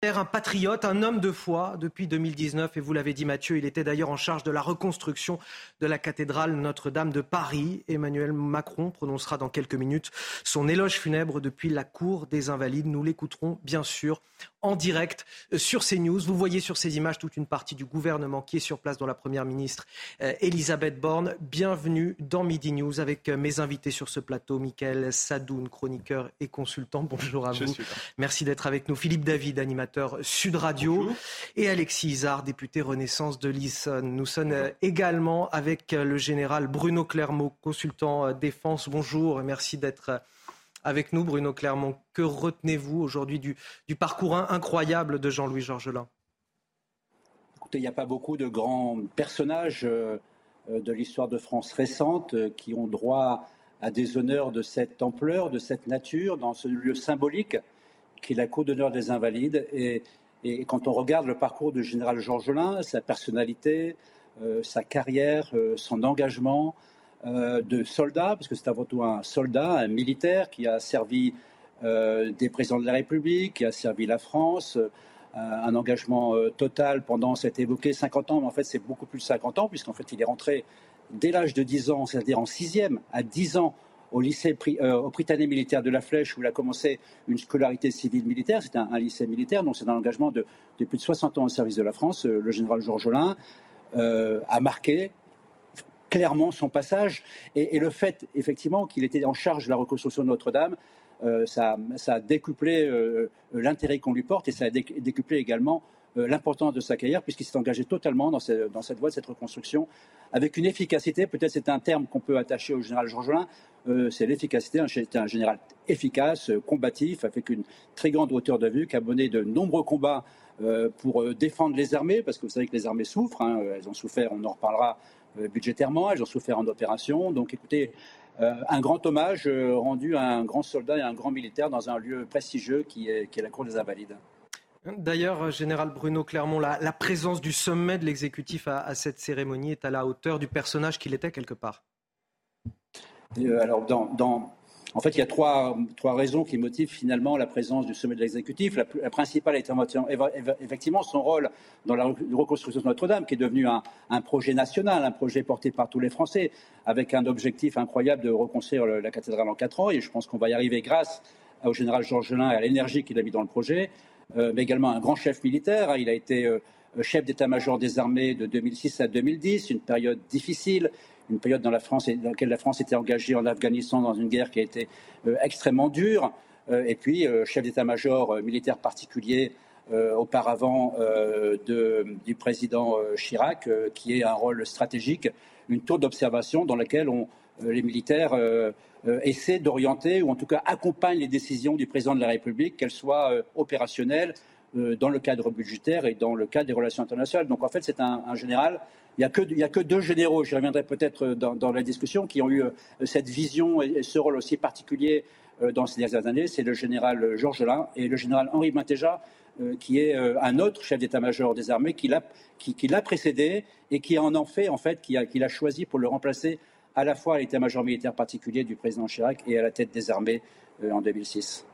Un patriote, un homme de foi depuis 2019, et vous l'avez dit Mathieu, il était d'ailleurs en charge de la reconstruction de la cathédrale Notre-Dame de Paris. Emmanuel Macron prononcera dans quelques minutes son éloge funèbre depuis la cour des Invalides. Nous l'écouterons bien sûr en direct euh, sur CNews. Vous voyez sur ces images toute une partie du gouvernement qui est sur place, dont la Première ministre euh, Elisabeth Borne. Bienvenue dans Midi News avec euh, mes invités sur ce plateau, Michael Sadoun, chroniqueur et consultant. Bonjour à vous. Merci d'être avec nous. Philippe David, animateur Sud Radio. Et Alexis Isard, député Renaissance de l'Issonne. Nous sommes également avec le général Bruno Clermont, consultant défense. Bonjour et merci d'être avec nous, Bruno Clermont. Que retenez-vous aujourd'hui du, parcours incroyable de Jean-Louis Georgelin? Écoutez, il n'y a pas beaucoup de grands personnages euh, euh, de l'histoire de France récente euh, qui ont droit à des honneurs de cette ampleur, de cette nature, dans ce lieu symbolique qui est la cour d'honneur des Invalides. Et, quand on regarde le parcours du général Georgelin, sa personnalité, sa carrière, son engagement, euh, de soldats, parce que c'est avant tout un soldat, un militaire qui a servi euh, des présidents de la République, qui a servi la France, euh, un engagement total pendant, c'est évoqué 50 ans, mais en fait c'est beaucoup plus de 50 ans, puisqu'en fait il est rentré dès l'âge de 10 ans, c'est-à-dire en sixième, à 10 ans, au lycée au Britannique militaire de la Flèche, où il a commencé une scolarité civile militaire. C'était un, lycée militaire, donc c'est un engagement de, plus de 60 ans au service de la France. le général Georges Olin a marqué clairement son passage. Et, le fait, effectivement, qu'il était en charge de la reconstruction de Notre-Dame, euh, ça, a décuplé euh, l'intérêt qu'on lui porte et ça a décuplé également euh, l'importance de sa carrière puisqu'il s'est engagé totalement dans, cette voie de cette reconstruction avec une efficacité, peut-être c'est un terme qu'on peut attacher au général Georges c'est l'efficacité, c'était un général efficace, combatif, avec une très grande hauteur de vue, qui a mené de nombreux combats pour défendre les armées, parce que vous savez que les armées souffrent, hein, elles ont souffert, on en reparlera euh, budgétairement, elles ont souffert en opération. Donc écoutez, euh, un grand hommage euh, rendu à un grand soldat et à un grand militaire dans un lieu prestigieux qui est, la Cour des Invalides. D'ailleurs, Général Bruno Clermont, la, présence du sommet de l'exécutif à, cette cérémonie est à la hauteur du personnage qu'il était quelque part. Alors, dans, en fait, il y a trois, trois, raisons qui motivent finalement la présence du sommet de l'exécutif. La, principale est effectivement son rôle dans la reconstruction de Notre-Dame, qui est devenu un, projet national, un projet porté par tous les Français, avec un objectif incroyable de reconstruire la cathédrale en quatre ans. Et je pense qu'on va y arriver grâce au général Georges Gelin et à l'énergie qu'il a mis dans le projet, euh, mais également un grand chef militaire. Il a été euh, chef d'état-major des armées de 2006 à 2010, une période difficile une période dans, la France, dans laquelle la France était engagée en Afghanistan dans une guerre qui a été euh, extrêmement dure, euh, et puis euh, chef d'état-major militaire particulier auparavant du président Chirac, qui est un rôle stratégique, une tour d'observation dans laquelle les militaires essaient d'orienter ou en tout cas accompagnent les décisions du président de la République, qu'elles soient opérationnelles dans le cadre budgétaire et dans le cadre des relations internationales. Donc en fait, c'est un général il n'y a, que deux généraux, j'y reviendrai peut-être dans, la discussion, qui ont eu euh, cette vision et ce rôle aussi particulier euh, dans ces dernières années. C'est le général Georges Lain et le général Henri euh, qui est un autre chef d'état-major des armées, qui l'a précédé et qui en a fait, en fait, qui a, choisi pour le remplacer à la fois à l'état-major militaire particulier du président Chirac et à la tête des armées en 2006.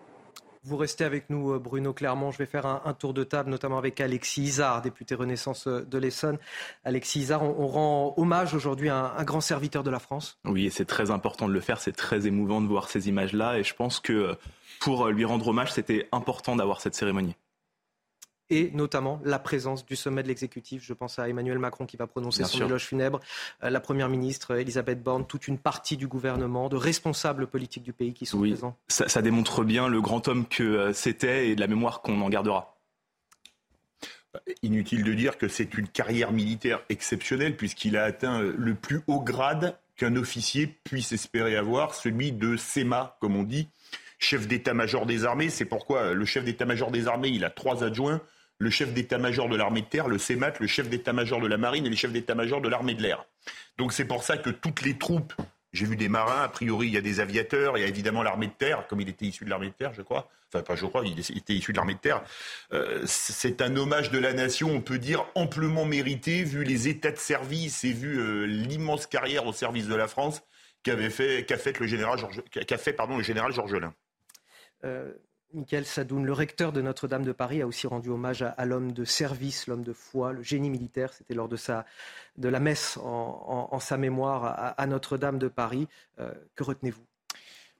Vous restez avec nous, euh, Bruno Clermont. Je vais faire un, tour de table, notamment avec Alexis Isard, député Renaissance euh, de l'Essonne. Alexis Isard, on, rend hommage aujourd'hui à un, grand serviteur de la France. Oui, et c'est très important de le faire. C'est très émouvant de voir ces images-là. Et je pense que euh, pour lui rendre hommage, c'était important d'avoir cette cérémonie et notamment la présence du sommet de l'exécutif. Je pense à Emmanuel Macron qui va prononcer son éloge funèbre, euh, la Première ministre Elisabeth Borne, toute une partie du gouvernement, de responsables politiques du pays qui sont oui, présents. Ça, ça démontre bien le grand homme que euh, c'était et de la mémoire qu'on en gardera. Inutile de dire que c'est une carrière militaire exceptionnelle puisqu'il a atteint le plus haut grade qu'un officier puisse espérer avoir, celui de SEMA, comme on dit, chef d'état-major des armées. C'est pourquoi le chef d'état-major des armées, il a trois adjoints le chef d'état-major de l'armée de terre, le CEMAT, le chef d'état-major de la marine et le chef d'état-major de l'armée de l'air. Donc c'est pour ça que toutes les troupes, j'ai vu des marins, a priori il y a des aviateurs, il y a évidemment l'armée de terre, comme il était issu de l'armée de terre, je crois. Enfin pas je crois, il était issu de l'armée de terre. Euh, c'est un hommage de la nation, on peut dire amplement mérité, vu les états de service et vu euh, l'immense carrière au service de la France qu'a fait le général Georges, qu'a fait pardon le général Georgelin. Euh, Michael Sadoun, le recteur de Notre-Dame de Paris, a aussi rendu hommage à, l'homme de service, l'homme de foi, le génie militaire. C'était lors de, sa, de la messe en, sa mémoire à, Notre-Dame de Paris. Euh, que retenez-vous?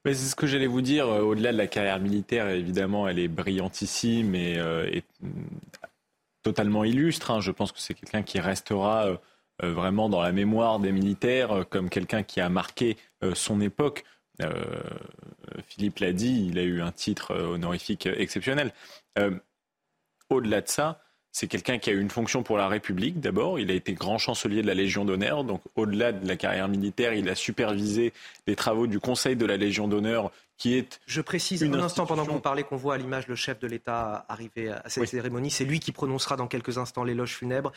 C'est ce que j'allais vous dire. Euh, au-delà de la carrière militaire, évidemment, elle est brillantissime et, euh, totalement illustre. Hein. Je pense que c'est quelqu'un qui restera vraiment dans la mémoire des militaires comme quelqu'un qui a marqué son époque. Euh, Philippe l'a dit, il a eu un titre honorifique exceptionnel. Euh, au-delà de ça, c'est quelqu'un qui a eu une fonction pour la République d'abord. Il a été grand chancelier de la Légion d'honneur. Donc au-delà de la carrière militaire, il a supervisé les travaux du Conseil de la Légion d'honneur qui est. Je précise un instant pendant que vous parlez qu'on voit à l'image le chef de l'État arriver à cette cérémonie. C'est lui qui prononcera dans quelques instants l'éloge funèbre,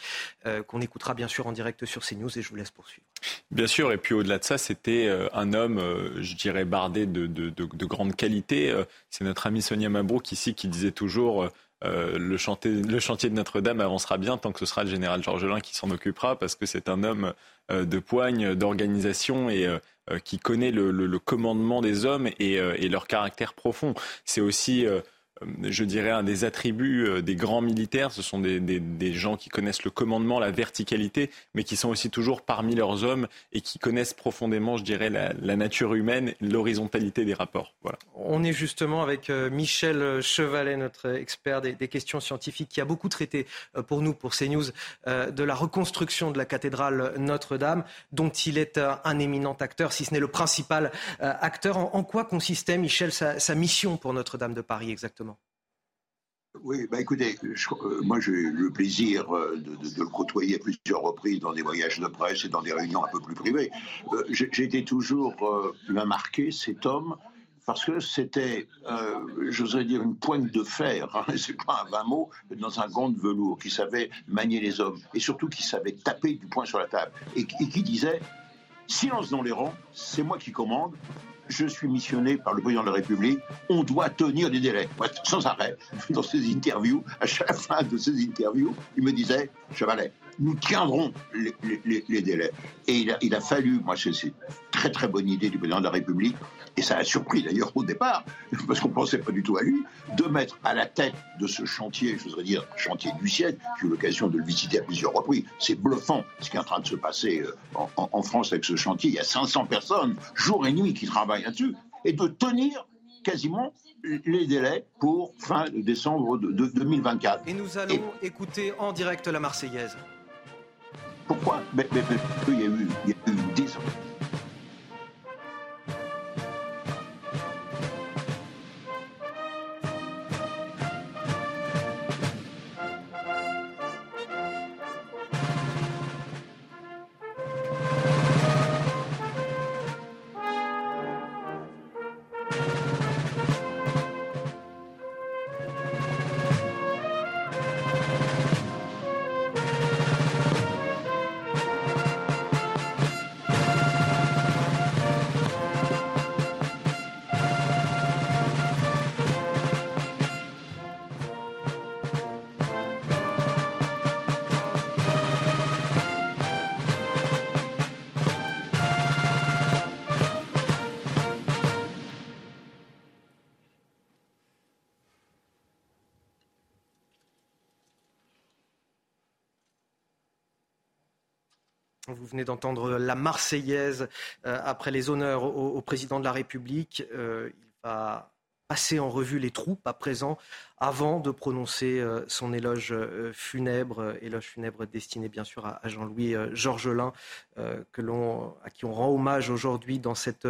euh, qu'on écoutera bien sûr en direct sur CNews et je vous laisse poursuivre. Bien sûr, et puis au-delà de ça, c'était euh, un homme, euh, je dirais, bardé de, de, de, de grande qualité. C'est notre ami Sonia Mabrouk ici qui disait toujours. Le, chantier, le, chantier, de Notre-Dame avancera bien tant que ce sera le général Georgelin qui s'en occupera parce que c'est un homme de poigne, d'organisation et euh, qui connaît le, commandement des hommes et, euh, et leur caractère profond. C'est aussi euh, euh, je dirais, un des attributs euh, des grands militaires. Ce sont des, gens qui connaissent le commandement, la verticalité, mais qui sont aussi toujours parmi leurs hommes et qui connaissent profondément, je dirais, la, nature humaine, l'horizontalité des rapports. Voilà. On est justement avec euh, Michel Chevalet, notre expert des, questions scientifiques, qui a beaucoup traité pour nous, pour CNews, de la reconstruction de la cathédrale Notre-Dame, dont il est un éminent acteur, si ce n'est le principal acteur. En, quoi consistait, Michel, sa mission pour Notre-Dame de Paris exactement? Oui, bah écoutez, euh, moi j'ai eu le plaisir euh, de, le côtoyer à plusieurs reprises dans des voyages de presse et dans des réunions un peu plus privées. Euh, j'ai été toujours marqué, cet homme, parce que c'était, j'oserais dire, une pointe de fer, hein, c'est pas un vain mot, dans un gant de velours, qui savait manier les hommes, et surtout qui savait taper du poing sur la table, et qui disait, silence dans les rangs, c'est moi qui commande, je suis missionné par le président de la République, on doit tenir des délais, sans arrêt. Dans ses interviews, à chaque fin de ses interviews, il me disait, Chevalet, nous tiendrons les, délais. Et il a, il a fallu, moi c'est très très bonne idée du président de la République, et ça a surpris d'ailleurs au départ, parce qu'on ne pensait pas du tout à lui, de mettre à la tête de ce chantier, je voudrais dire chantier du siècle, j'ai eu l'occasion de le visiter à plusieurs reprises, c'est bluffant ce qui est en train de se passer euh, en, en France avec ce chantier, il y a 500 personnes, jour et nuit, qui travaillent là-dessus, et de tenir quasiment les délais pour fin décembre de, 2024. Et nous allons écouter en direct la Marseillaise. Pourquoi? Mais, il, y a eu, il y a eu des Vous venez d'entendre la Marseillaise euh, après les honneurs au, président de la République. Euh, il va passer en revue les troupes à présent avant de prononcer euh, son éloge euh, funèbre, euh, éloge funèbre destiné bien sûr à, Jean-Louis Georgelin, à qui on rend hommage aujourd'hui dans cette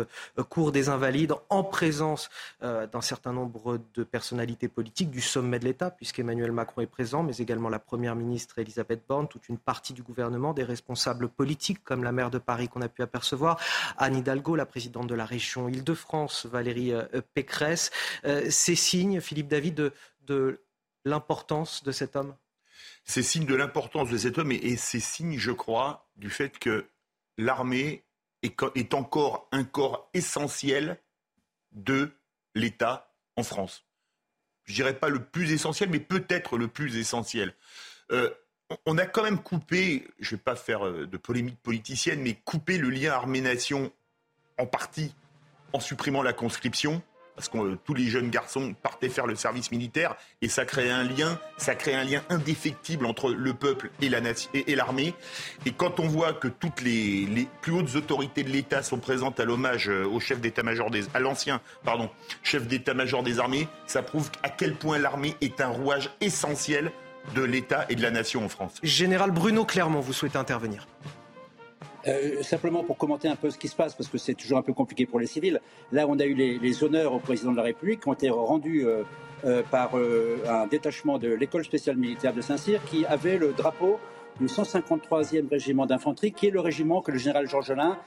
cour des Invalides, en présence d'un certain nombre de personnalités politiques du sommet de l'État, puisqu'Emmanuel Macron est présent, mais également la Première ministre Elisabeth Borne, toute une partie du gouvernement, des responsables politiques comme la maire de Paris qu'on a pu apercevoir, Anne Hidalgo, la présidente de la région Île-de-France, Valérie Pécresse. ces signes, Philippe David, de de l'importance de cet homme? C'est signe de l'importance de cet homme et, c'est signe, je crois, du fait que l'armée est, encore un corps essentiel de l'État en France. Je dirais pas le plus essentiel, mais peut-être le plus essentiel. Euh, on a quand même coupé, je ne vais pas faire euh, de polémique politicienne, mais coupé le lien armée-nation en partie en supprimant la conscription parce que tous les jeunes garçons partaient faire le service militaire et ça créait un lien, ça crée un lien indéfectible entre le peuple et la et, l'armée. Et quand on voit que toutes les, plus hautes autorités de l'État sont présentes à l'hommage au chef d'état-major des, à d'état-major des armées, ça prouve à quel point l'armée est un rouage essentiel de l'État et de la nation en France. Général Bruno Clermont, vous souhaitez intervenir euh, simplement pour commenter un peu ce qui se passe, parce que c'est toujours un peu compliqué pour les civils. Là, on a eu les, honneurs au président de la République qui ont été rendus euh, euh, par un détachement de l'école spéciale militaire de Saint-Cyr qui avait le drapeau du 153e régiment d'infanterie, qui est le régiment que le général Georges Lain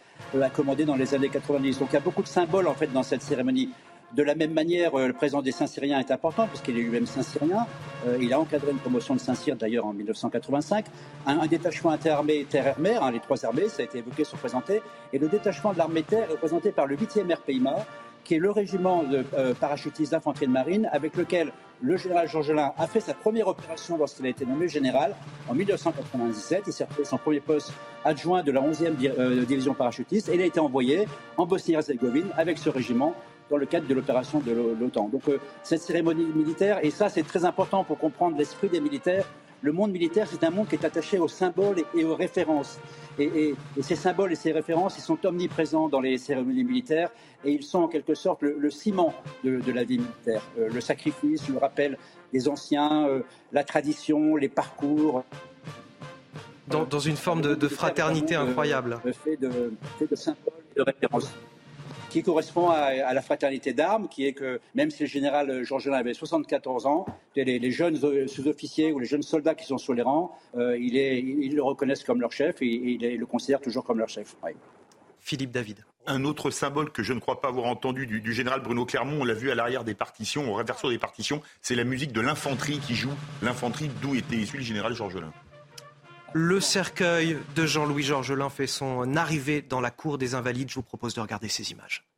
a commandé dans les années 90. Donc il y a beaucoup de symboles en fait dans cette cérémonie. De la même manière, euh, le président des Saint-Syriens est important puisqu'il est lui-même Saint-Syrien. Euh, il a encadré une promotion de Saint-Cyr d'ailleurs en 1985. Un, détachement interarmée terre-air-mer, hein, les trois armées, ça a été évoqué, sont présentés. Et le détachement de l'armée terre est représenté par le 8e RPIMA, qui est le régiment de euh, parachutistes d'infanterie de marine avec lequel le général Georgelin a fait sa première opération lorsqu'il a été nommé général en 1997. Il s'est retrouvé son premier poste adjoint de la 11e division parachutiste et il a été envoyé en Bosnie-Herzégovine avec ce régiment dans le cadre de l'opération de l'OTAN. Donc euh, cette cérémonie militaire, et ça c'est très important pour comprendre l'esprit des militaires, le monde militaire c'est un monde qui est attaché aux symboles et, aux références. Et, ces symboles et ces références, ils sont omniprésents dans les cérémonies militaires et ils sont en quelque sorte le, ciment de, la vie militaire. Euh, le sacrifice, le rappel des anciens, euh, la tradition, les parcours. Dans, une forme de, fraternité incroyable. Le fait de, fait de symboles et de références qui correspond à, la fraternité d'armes, qui est que même si le général Georges avait 74 ans, les, jeunes sous-officiers ou les jeunes soldats qui sont sur les rangs, euh, ils le reconnaissent comme leur chef et, ils le considèrent toujours comme leur chef. Philippe David. Un autre symbole que je ne crois pas avoir entendu du, général Bruno Clermont, on l'a vu à l'arrière des partitions, au réverso des partitions, c'est la musique de l'infanterie qui joue, l'infanterie d'où était issu le général Georgelin. Le cercueil de Jean-Louis Georgelin fait son arrivée dans la cour des Invalides. Je vous propose de regarder ces images.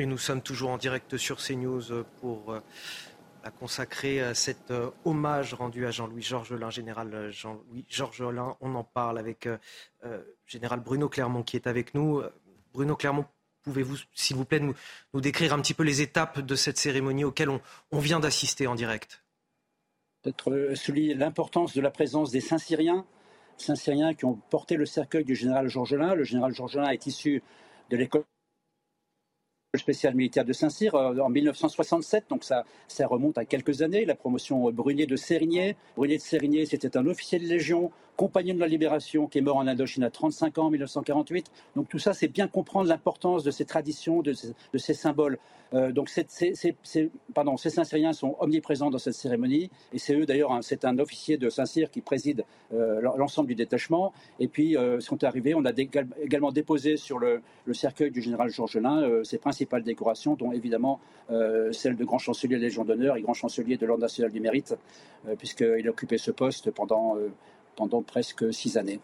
Et nous sommes toujours en direct sur CNews pour euh, consacrer euh, cet euh, hommage rendu à Jean-Louis Georgelin, général Jean-Louis Georgelin. On en parle avec général Bruno Clermont qui est avec nous. Bruno Clermont, pouvez-vous, s'il vous plaît, nous, décrire un petit peu les étapes de cette cérémonie auxquelles on, vient d'assister en direct? Peut-être souligner l'importance de la présence des Saint-Syriens, Saint-Syriens qui ont porté le cercueil du général Georgelin. Le général Georgelin est issu de l'école spécial militaire de Saint-Cyr euh, en 1967, donc ça, ça remonte à quelques années. La promotion Brunier de Sérigné. Brunier de Sérigné, c'était un officier de Légion, compagnon de la Libération, qui est mort en Indochine à 35 ans en 1948. Donc tout ça, c'est bien comprendre l'importance de ces traditions, de ces symboles. Euh, donc ces, Saint-Cyriens sont omniprésents dans cette cérémonie et c'est eux d'ailleurs, c'est un officier de Saint-Cyr qui préside euh, l'ensemble du détachement. Et puis, euh, ce qu'on est arrivé, on a également déposé sur le, cercueil du général Georgelin ses principales décorations, dont évidemment celle de grand chancelier de Légion d'honneur et grand chancelier de l'Ordre national du mérite, puisqu'il a occupé ce poste pendant, pendant presque six années.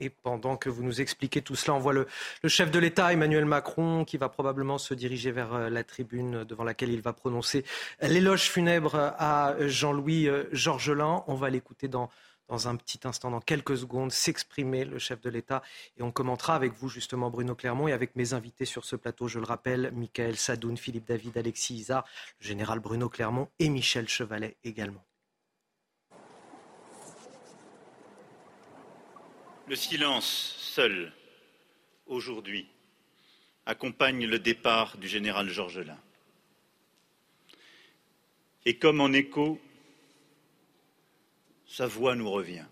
Et pendant que vous nous expliquez tout cela, on voit le, chef de l'État, Emmanuel Macron, qui va probablement se diriger vers euh, la tribune devant laquelle il va prononcer l'éloge funèbre à Jean-Louis euh, Georgelin. On va l'écouter dans, dans un petit instant, dans quelques secondes, s'exprimer le chef de l'État. Et on commentera avec vous, justement, Bruno Clermont, et avec mes invités sur ce plateau, je le rappelle, Michael Sadoun, Philippe David, Alexis Isard, le général Bruno Clermont et Michel Chevalet également. Le silence seul, aujourd'hui, accompagne le départ du général Georgelin. Et comme en écho, sa voix nous revient.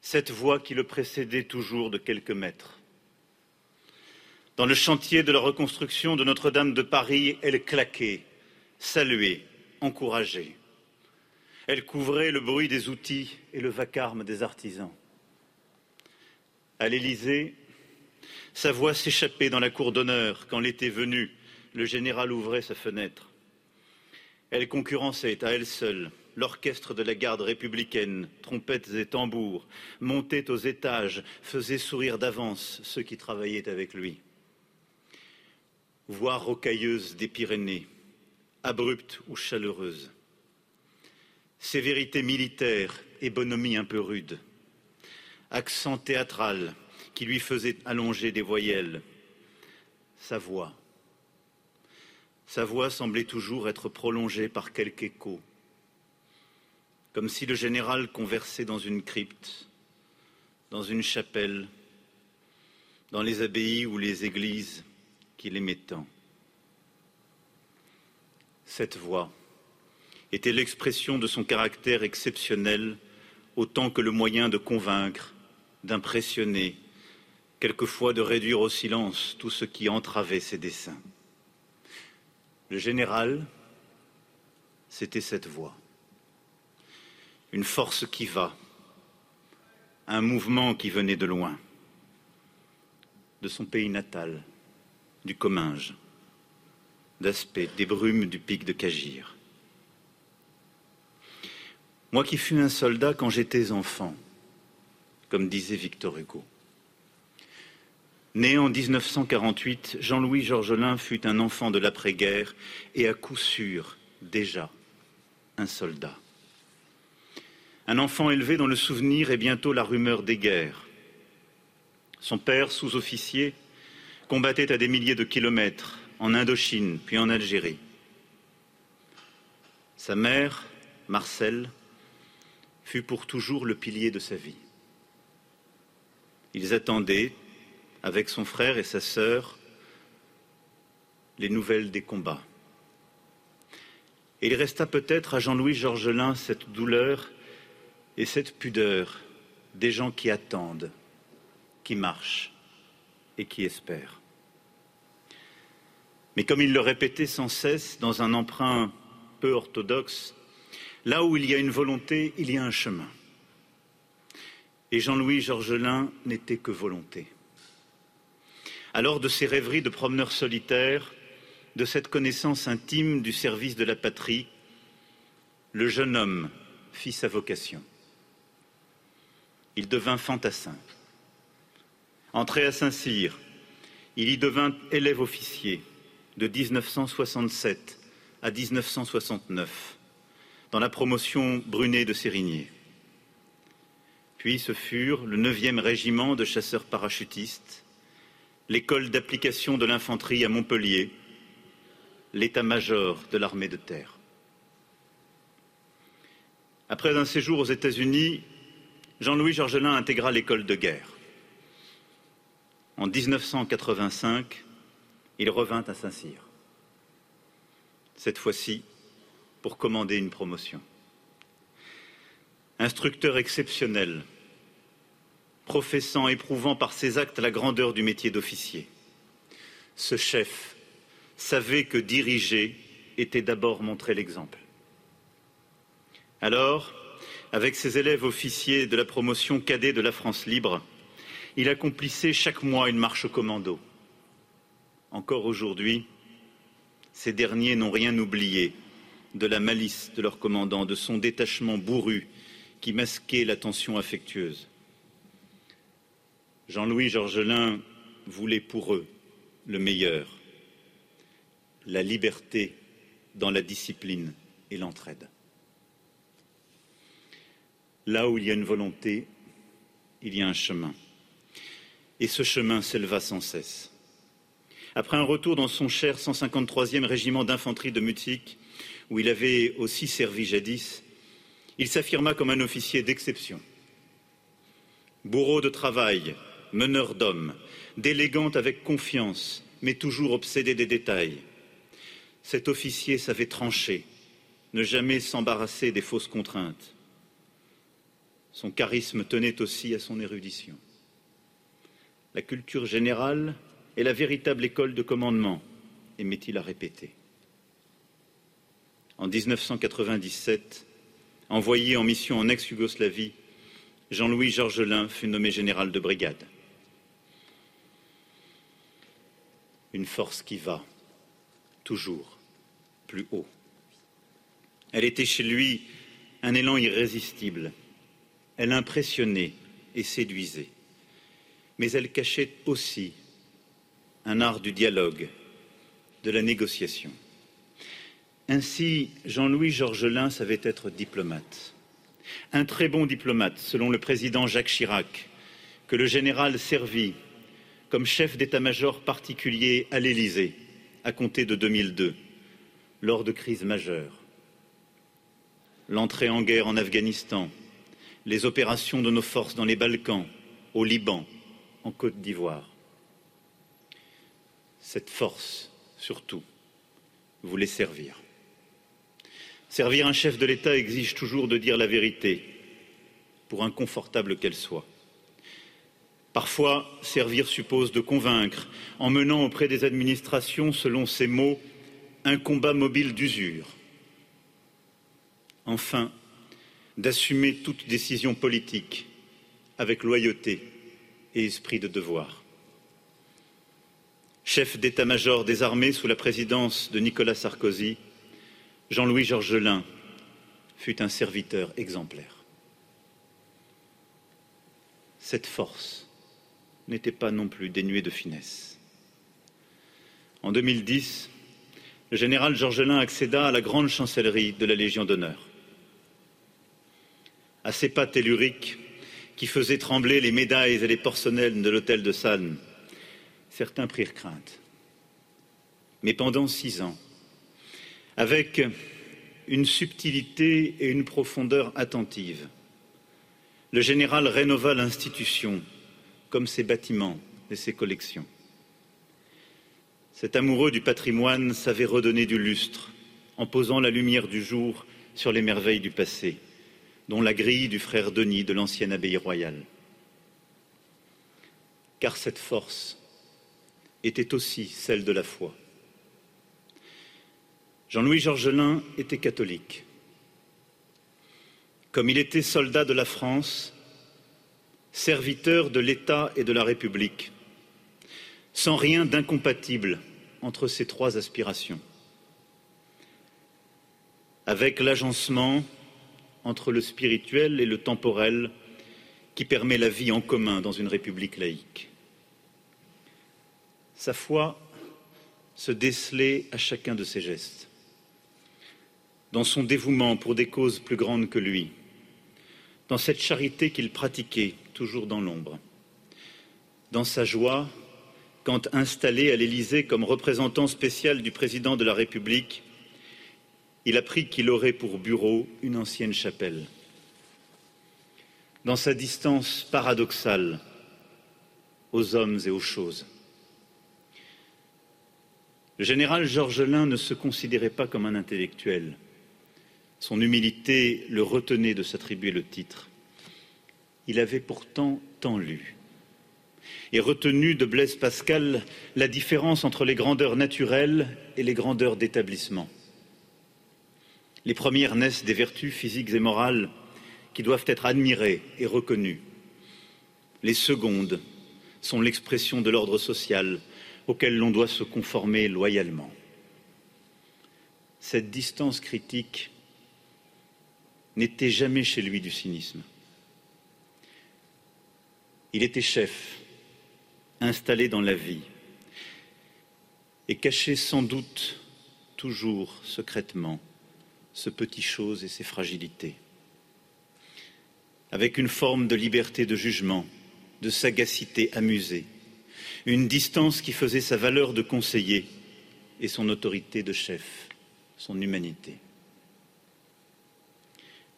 Cette voix qui le précédait toujours de quelques mètres. Dans le chantier de la reconstruction de Notre-Dame de Paris, elle claquait, saluait, encourageait. Elle couvrait le bruit des outils et le vacarme des artisans. À l'Élysée, sa voix s'échappait dans la cour d'honneur quand l'été venu, le général ouvrait sa fenêtre. Elle concurrençait à elle seule l'orchestre de la garde républicaine, trompettes et tambours, montait aux étages, faisait sourire d'avance ceux qui travaillaient avec lui. Voix rocailleuse des Pyrénées, abrupte ou chaleureuse. Sévérité militaire et bonhomie un peu rude accent théâtral qui lui faisait allonger des voyelles. Sa voix. Sa voix semblait toujours être prolongée par quelque écho, comme si le général conversait dans une crypte, dans une chapelle, dans les abbayes ou les églises qu'il aimait tant. Cette voix était l'expression de son caractère exceptionnel autant que le moyen de convaincre d'impressionner, quelquefois de réduire au silence tout ce qui entravait ses desseins. Le général, c'était cette voix. Une force qui va, un mouvement qui venait de loin, de son pays natal, du Comminges, d'aspect des brumes du pic de Cagir. Moi qui fus un soldat quand j'étais enfant, comme disait Victor Hugo. Né en 1948, Jean-Louis Georgelin fut un enfant de l'après-guerre et à coup sûr déjà un soldat. Un enfant élevé dans le souvenir et bientôt la rumeur des guerres. Son père, sous-officier, combattait à des milliers de kilomètres en Indochine puis en Algérie. Sa mère, Marcel, fut pour toujours le pilier de sa vie. Ils attendaient, avec son frère et sa sœur, les nouvelles des combats. Et il resta peut-être à Jean-Louis Georgelin cette douleur et cette pudeur des gens qui attendent, qui marchent et qui espèrent. Mais comme il le répétait sans cesse dans un emprunt peu orthodoxe, là où il y a une volonté, il y a un chemin. Et Jean-Louis Georgelin n'était que volonté. Alors de ces rêveries de promeneurs solitaires, de cette connaissance intime du service de la patrie, le jeune homme fit sa vocation. Il devint fantassin. Entré à Saint-Cyr, Il y devint élève officier de 1967 à 1969 dans la promotion Brunet de Sérigné. Puis ce furent le 9e régiment de chasseurs parachutistes, l'école d'application de l'infanterie à Montpellier, l'état-major de l'armée de terre. Après un séjour aux États-Unis, Jean-Louis Georgelin intégra l'école de guerre. En 1985, il revint à Saint-Cyr. Cette fois-ci, pour commander une promotion. Instructeur exceptionnel, professant, éprouvant par ses actes la grandeur du métier d'officier. Ce chef savait que diriger était d'abord montrer l'exemple. Alors, avec ses élèves officiers de la promotion cadet de la France libre, il accomplissait chaque mois une marche commando. Encore aujourd'hui, ces derniers n'ont rien oublié de la malice de leur commandant, de son détachement bourru qui masquait la tension affectueuse. Jean-Louis Georgelin voulait pour eux le meilleur, la liberté dans la discipline et l'entraide. Là où il y a une volonté, il y a un chemin. Et ce chemin s'éleva sans cesse. Après un retour dans son cher 153e régiment d'infanterie de Mutzig, où il avait aussi servi jadis, il s'affirma comme un officier d'exception. Bourreau de travail, meneur d'hommes, d'élégante avec confiance, mais toujours obsédé des détails. Cet officier savait trancher, ne jamais s'embarrasser des fausses contraintes. Son charisme tenait aussi à son érudition. La culture générale est la véritable école de commandement, aimait-il à répéter en 1997, envoyé en mission en ex-Yougoslavie, Jean-Louis Georgelin fut nommé général de brigade. Une force qui va toujours plus haut. Elle était chez lui un élan irrésistible. Elle impressionnait et séduisait. Mais elle cachait aussi un art du dialogue, de la négociation. Ainsi, Jean-Louis Georgelin savait être diplomate. Un très bon diplomate, selon le président Jacques Chirac, que le général servit comme chef d'état-major particulier à l'Élysée à compter de 2002, lors de crises majeures. L'entrée en guerre en Afghanistan, les opérations de nos forces dans les Balkans, au Liban, en Côte d'Ivoire. Cette force, surtout, voulait servir. Servir un chef de l'État exige toujours de dire la vérité, pour inconfortable qu'elle soit. Parfois, servir suppose de convaincre, en menant auprès des administrations, selon ces mots, un combat mobile d'usure. Enfin, d'assumer toute décision politique avec loyauté et esprit de devoir. Chef d'état-major des armées sous la présidence de Nicolas Sarkozy, Jean-Louis Georgelin fut un serviteur exemplaire. Cette force n'était pas non plus dénuée de finesse. En 2010, le général Georgelin accéda à la grande chancellerie de la Légion d'honneur. À ses pas telluriques qui faisaient trembler les médailles et les porcelaines de l'hôtel de Salm, certains prirent crainte. Mais pendant six ans, avec une subtilité et une profondeur attentive. Le général rénova l'institution, comme ses bâtiments et ses collections. Cet amoureux du patrimoine savait redonner du lustre en posant la lumière du jour sur les merveilles du passé, dont la grille du frère Denis de l'ancienne abbaye royale. Car cette force était aussi celle de la foi. Jean-Louis Georgelin était catholique. Comme il était soldat de la France, serviteur de l'État et de la République, sans rien d'incompatible entre ces trois aspirations, avec l'agencement entre le spirituel et le temporel qui permet la vie en commun dans une république laïque. Sa foi se décelait à chacun de ses gestes, dans son dévouement pour des causes plus grandes que lui, dans cette charité qu'il pratiquait toujours dans l'ombre, dans sa joie quand installé à l'Élysée comme représentant spécial du président de la République, il apprit qu'il aurait pour bureau une ancienne chapelle. Dans sa distance paradoxale aux hommes et aux choses. Le général Georges Lain ne se considérait pas comme un intellectuel. Son humilité le retenait de s'attribuer le titre. Il avait pourtant tant lu et retenu de Blaise Pascal la différence entre les grandeurs naturelles et les grandeurs d'établissement. Les premières naissent des vertus physiques et morales qui doivent être admirées et reconnues. Les secondes sont l'expression de l'ordre social auquel l'on doit se conformer loyalement. Cette distance critique n'était jamais chez lui du cynisme. Il était chef, installé dans la vie, et cachait sans doute toujours secrètement ce petit chose et ses fragilités. Avec une forme de liberté de jugement, de sagacité amusée, une distance qui faisait sa valeur de conseiller et son autorité de chef, son humanité.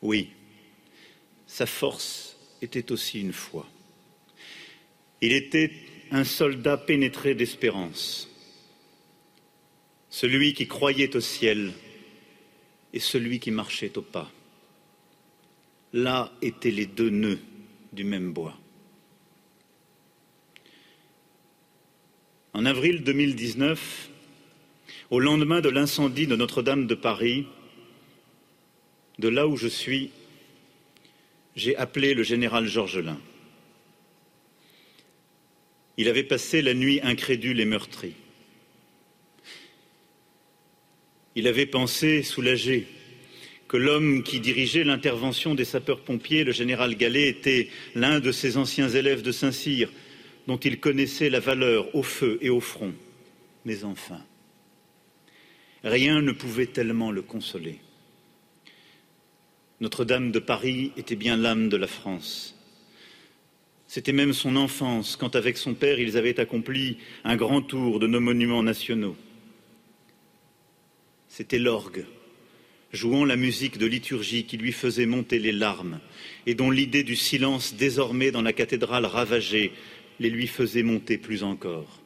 Oui, sa force était aussi une foi. Il était un soldat pénétré d'espérance, celui qui croyait au ciel et celui qui marchait au pas. Là étaient les deux nœuds du même bois. En avril 2019, au lendemain de l'incendie de Notre-Dame de Paris, de là où je suis, j'ai appelé le général Georgelin. Il avait passé la nuit incrédule et meurtri. Il avait pensé, soulagé, que l'homme qui dirigeait l'intervention des sapeurs-pompiers, le général Gallet, était l'un de ses anciens élèves de Saint-Cyr, dont il connaissait la valeur au feu et au front. Mais enfin, rien ne pouvait tellement le consoler. Notre-Dame de Paris était bien l'âme de la France. C'était même son enfance, quand avec son père, ils avaient accompli un grand tour de nos monuments nationaux. C'était l'orgue, jouant la musique de liturgie qui lui faisait monter les larmes et dont l'idée du silence désormais dans la cathédrale ravagée les lui faisait monter plus encore.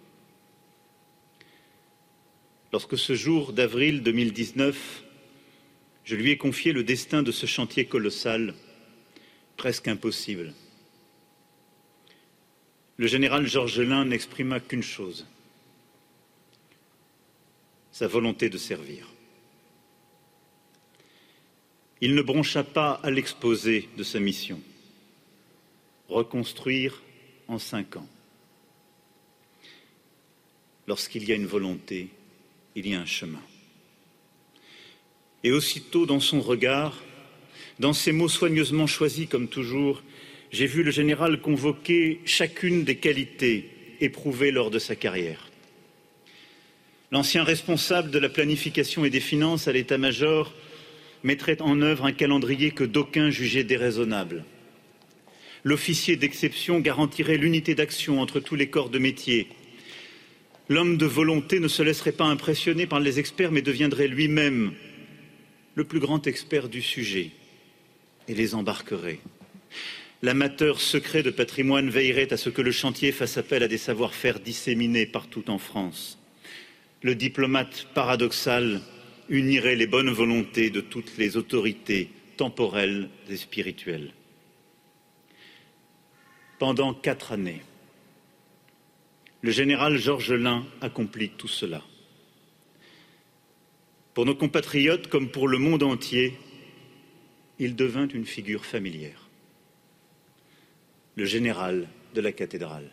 Lorsque ce jour d'avril 2019, je lui ai confié le destin de ce chantier colossal, presque impossible, le général Georgelin n'exprima qu'une chose sa volonté de servir. Il ne broncha pas à l'exposé de sa mission. Reconstruire en cinq ans. Lorsqu'il y a une volonté, il y a un chemin. Et aussitôt dans son regard, dans ses mots soigneusement choisis comme toujours, j'ai vu le général convoquer chacune des qualités éprouvées lors de sa carrière. L'ancien responsable de la planification et des finances à l'état-major mettrait en œuvre un calendrier que d'aucuns jugeaient déraisonnable. L'officier d'exception garantirait l'unité d'action entre tous les corps de métier. L'homme de volonté ne se laisserait pas impressionner par les experts, mais deviendrait lui-même le plus grand expert du sujet et les embarquerait. L'amateur secret de patrimoine veillerait à ce que le chantier fasse appel à des savoir-faire disséminés partout en France. Le diplomate paradoxal unirait les bonnes volontés de toutes les autorités temporelles et spirituelles. Pendant quatre années, le général Georges Lain accomplit tout cela. Pour nos compatriotes comme pour le monde entier, il devint une figure familière, le général de la cathédrale.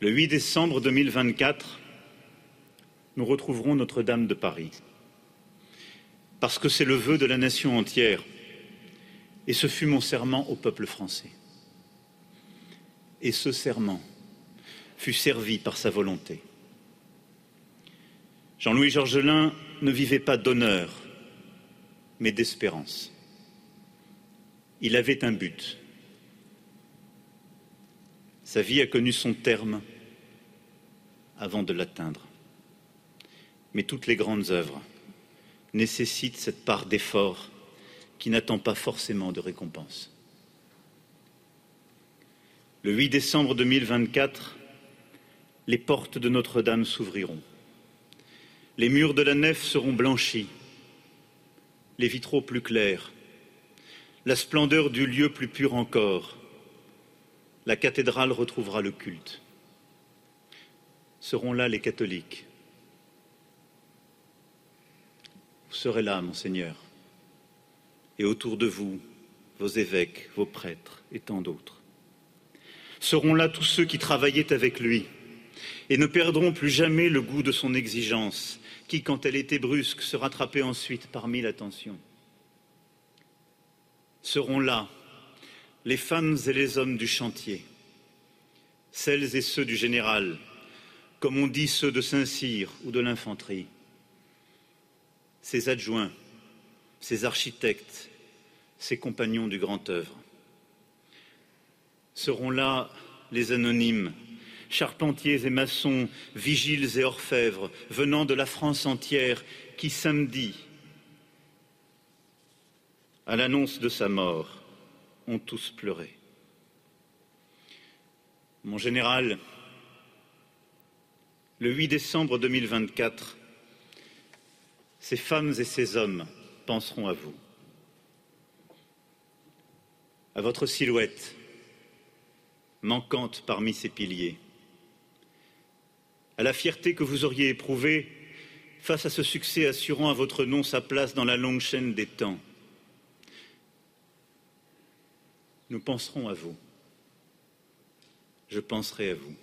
Le 8 décembre 2024, nous retrouverons Notre-Dame de Paris. Parce que c'est le vœu de la nation entière. Et ce fut mon serment au peuple français. Et ce serment, fut servi par sa volonté. Jean-Louis Georgelin ne vivait pas d'honneur, mais d'espérance. Il avait un but. Sa vie a connu son terme avant de l'atteindre. Mais toutes les grandes œuvres nécessitent cette part d'effort qui n'attend pas forcément de récompense. Le 8 décembre 2024, les portes de Notre-Dame s'ouvriront. Les murs de la nef seront blanchis, les vitraux plus clairs, la splendeur du lieu plus pur encore. La cathédrale retrouvera le culte. Seront là les catholiques. Vous serez là, monseigneur, et autour de vous, vos évêques, vos prêtres et tant d'autres. Seront là tous ceux qui travaillaient avec lui et ne perdront plus jamais le goût de son exigence, qui, quand elle était brusque, se rattrapait ensuite par mille attentions. Seront là les femmes et les hommes du chantier, celles et ceux du général, comme on dit ceux de Saint-Cyr ou de l'infanterie, ses adjoints, ses architectes, ses compagnons du grand œuvre. Seront là les anonymes, charpentiers et maçons, vigiles et orfèvres, venant de la France entière, qui samedi, à l'annonce de sa mort, ont tous pleuré. Mon général, le 8 décembre 2024, ces femmes et ces hommes penseront à vous, à votre silhouette manquante parmi ces piliers, à la fierté que vous auriez éprouvée face à ce succès assurant à votre nom sa place dans la longue chaîne des temps. Nous penserons à vous. Je penserai à vous.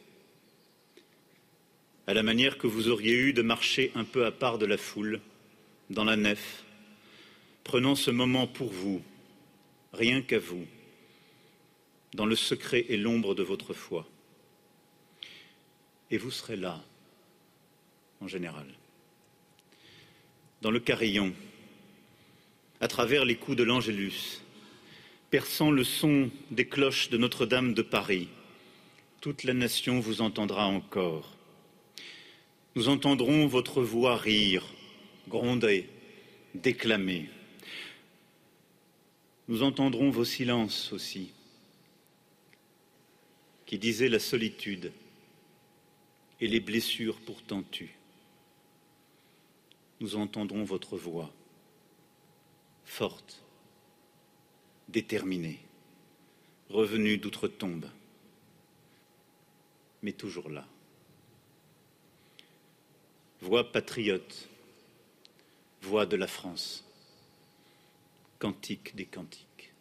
À la manière que vous auriez eu de marcher un peu à part de la foule, dans la nef, prenant ce moment pour vous, rien qu'à vous, dans le secret et l'ombre de votre foi et vous serez là, en général. Dans le carillon, à travers les coups de l'Angélus, perçant le son des cloches de Notre-Dame de Paris, toute la nation vous entendra encore. Nous entendrons votre voix rire, gronder, déclamer. Nous entendrons vos silences aussi, qui disaient la solitude et les blessures pourtant tuent. Nous entendrons votre voix, forte, déterminée, revenue d'outre-tombe, mais toujours là. Voix patriote, voix de la France, cantique des cantiques.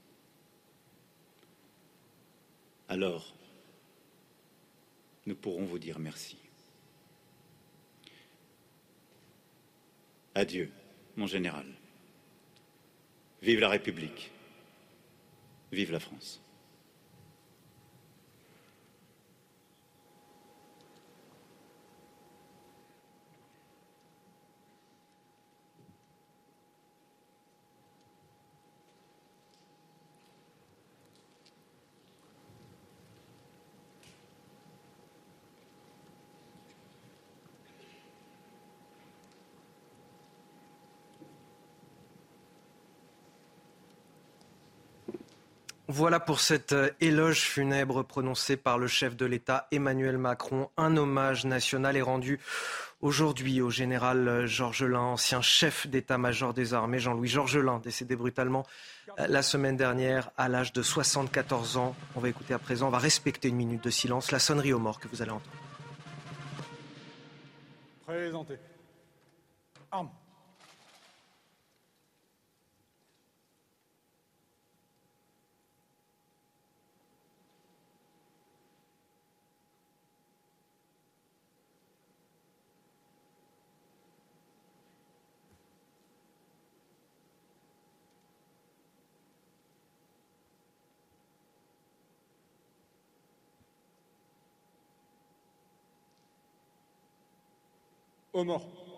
Alors, nous pourrons vous dire merci. Adieu, mon général. Vive la République. Vive la France. Voilà pour cet euh, éloge funèbre prononcé par le chef de l'État Emmanuel Macron. Un hommage national est rendu aujourd'hui au général euh, Georgelin, ancien chef d'état-major des armées, Jean-Louis Georgelin, décédé brutalement euh, la semaine dernière à l'âge de 74 ans. On va écouter à présent, on va respecter une minute de silence, la sonnerie aux morts que vous allez entendre. Présentez. Arme. Aux morts.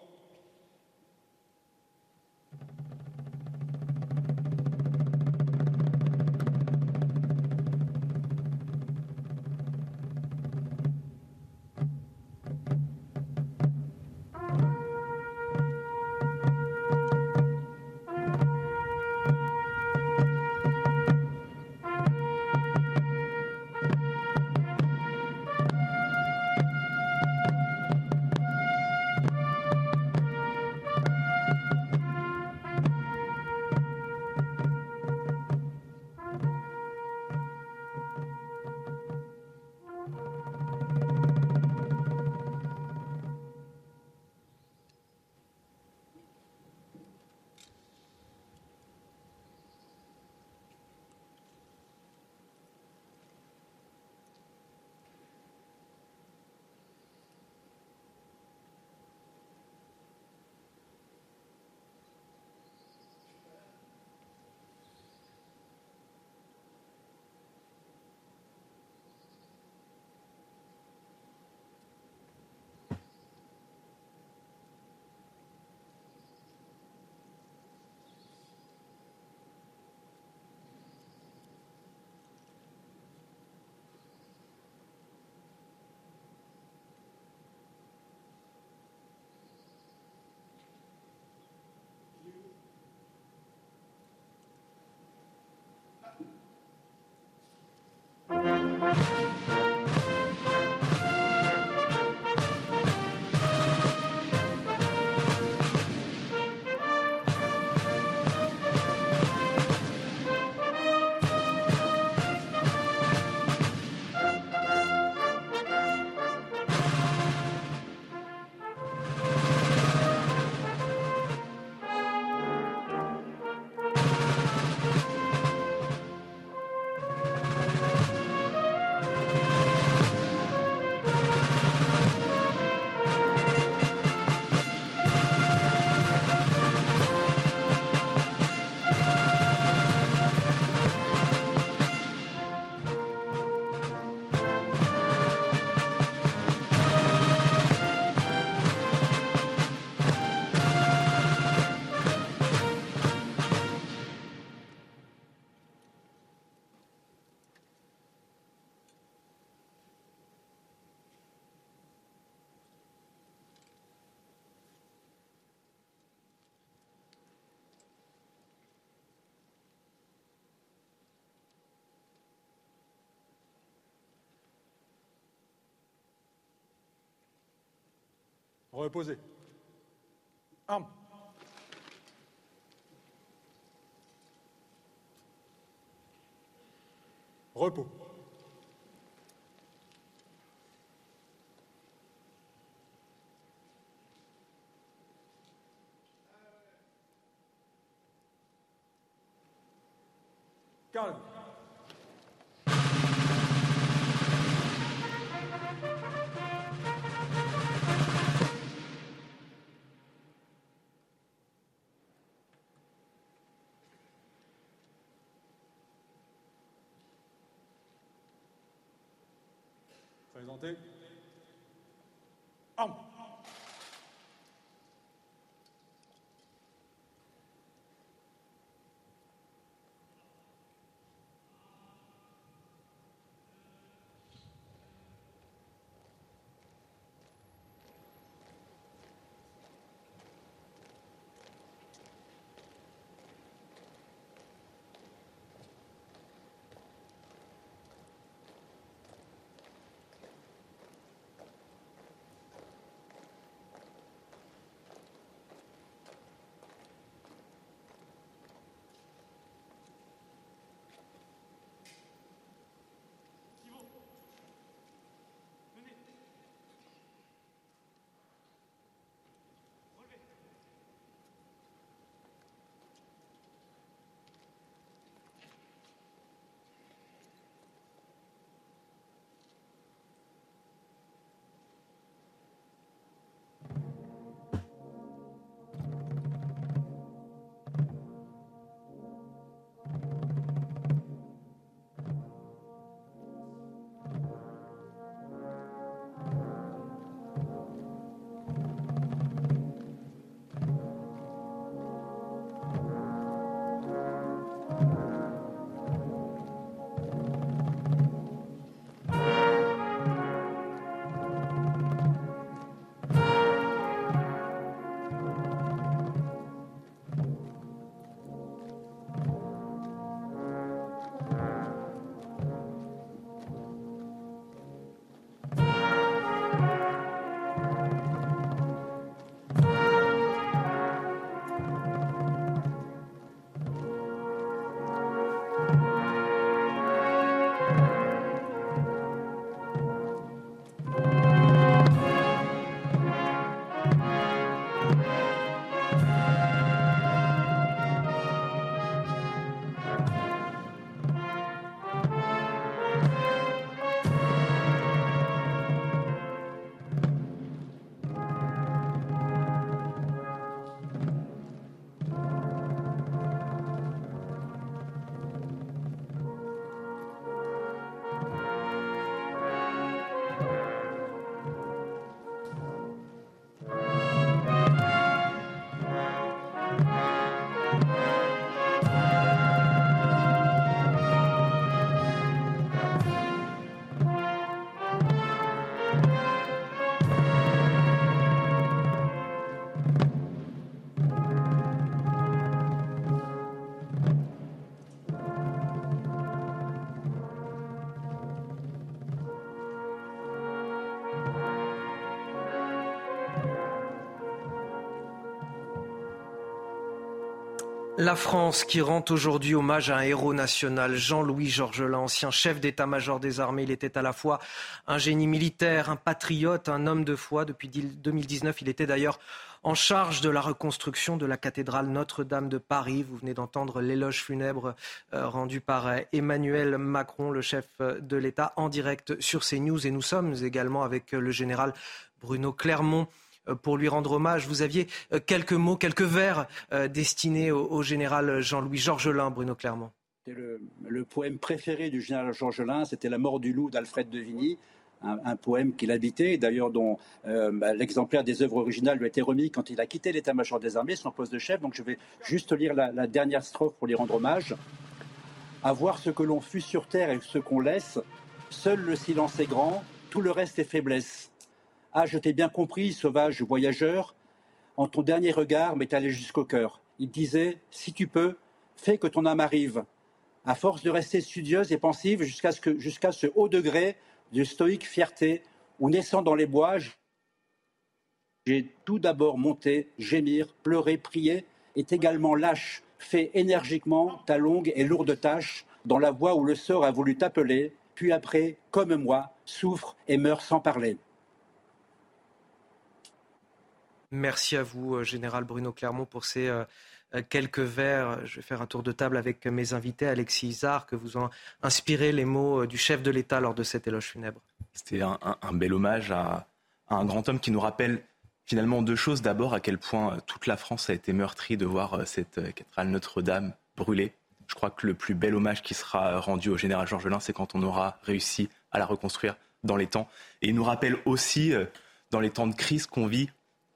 Reposez. Arme. Repos. Calme. Présentez. Arme. La France qui rend aujourd'hui hommage à un héros national, Jean-Louis Georgelin, ancien chef d'état-major des armées. Il était à la fois un génie militaire, un patriote, un homme de foi. Depuis 2019, il était d'ailleurs en charge de la reconstruction de la cathédrale Notre-Dame de Paris. Vous venez d'entendre l'éloge funèbre euh, rendu par euh, Emmanuel Macron, le chef euh, de l'État, en direct sur CNews. Et nous sommes également avec le général Bruno Clermont. Euh, pour lui rendre hommage. Vous aviez euh, quelques mots, quelques vers euh, destinés au, général Jean-Louis Georgelin, Bruno Clermont. Le, le, poème préféré du général Georgelin, c'était La mort du loup d'Alfred de Vigny. Un, poème qu'il habitait, d'ailleurs dont bah, l'exemplaire des œuvres originales lui a été remis quand il a quitté l'état-major des armées, son poste de chef. Donc je vais juste lire la, dernière strophe pour lui rendre hommage. À voir ce que l'on fut sur terre et ce qu'on laisse, seul le silence est grand, tout le reste est faiblesse. Ah, je t'ai bien compris, sauvage voyageur. En ton dernier regard m'est allé jusqu'au cœur. Il disait Si tu peux, fais que ton âme arrive. À force de rester studieuse et pensive jusqu'à ce, haut degré de stoïque fierté où, naissant dans les bois, j'ai tout d'abord monté, gémir, pleurer, prier, est également lâche, fait énergiquement ta longue et lourde tâche dans la voie où le sort a voulu t'appeler, puis après, comme moi, souffre et meurt sans parler. Merci à vous, euh, Général Bruno Clermont, pour ces euh, euh, quelques vers. Je vais faire un tour de table avec mes invités. Alexis Isard, que vous ont inspiré les mots du chef de l'État lors de cet éloge funèbre. C'était un, bel hommage à, un grand homme qui nous rappelle finalement deux choses. D'abord, à quel point toute la France a été meurtrie de voir cette cathédrale Notre-Dame brûler. Je crois que le plus bel hommage qui sera rendu au général Georges Gelin, c'est quand on aura réussi à la reconstruire dans les temps. Et il nous rappelle aussi, dans les temps de crise qu'on vit,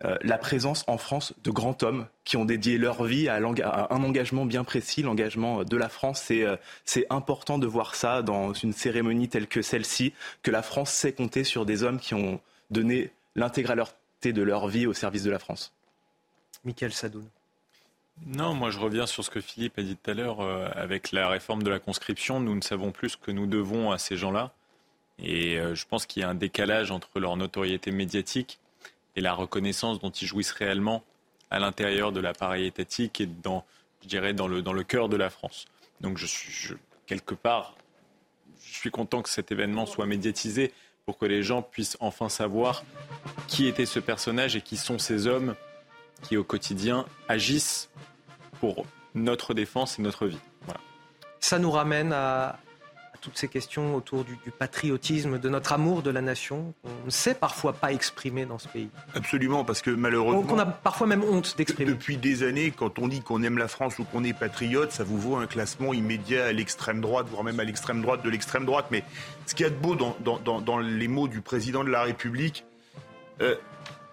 euh, la présence en France de grands hommes qui ont dédié leur vie à, un engagement bien précis, l'engagement de la France. Euh, c'est important de voir ça dans une cérémonie telle que celle-ci, que la France sait compter sur des hommes qui ont donné l'intégralité de leur vie au service de la France. Michael Sadoun. Non, moi je reviens sur ce que Philippe a dit tout à l'heure. Euh, avec la réforme de la conscription, nous ne savons plus ce que nous devons à ces gens-là. Et je pense qu'il y a un décalage entre leur notoriété médiatique et la reconnaissance dont ils jouissent réellement à l'intérieur de l'appareil étatique et dans, je dirais, dans le, dans le cœur de la France. Donc, je suis, quelque part, je suis content que cet événement soit médiatisé pour que les gens puissent enfin savoir qui était ce personnage et qui sont ces hommes qui, au quotidien, agissent pour notre défense et notre vie. Voilà. Ça nous ramène à, toutes ces questions autour du, patriotisme, de notre amour de la nation, qu'on ne sait parfois pas exprimer dans ce pays. Absolument, parce que malheureusement... Qu'on a parfois même honte d'exprimer. Depuis des années, quand on dit qu'on aime la France ou qu'on est patriote, ça vous vaut un classement immédiat à l'extrême droite, voire même à l'extrême droite de l'extrême droite. Mais ce qu'il y a de beau dans, dans, les mots du président de la République, euh,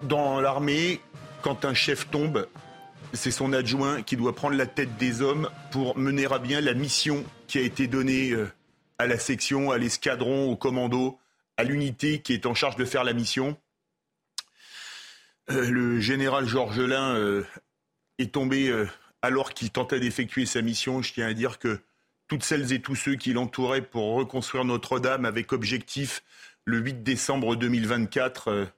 dans l'armée, quand un chef tombe, c'est son adjoint qui doit prendre la tête des hommes pour mener à bien la mission qui a été donnée euh, à la section, à l'escadron, au commando, à l'unité qui est en charge de faire la mission. Euh, le général Georgelin euh, est tombé euh, alors qu'il tentait d'effectuer sa mission. Je tiens à dire que toutes celles et tous ceux qui l'entouraient pour reconstruire Notre-Dame avec objectif le 8 décembre 2024,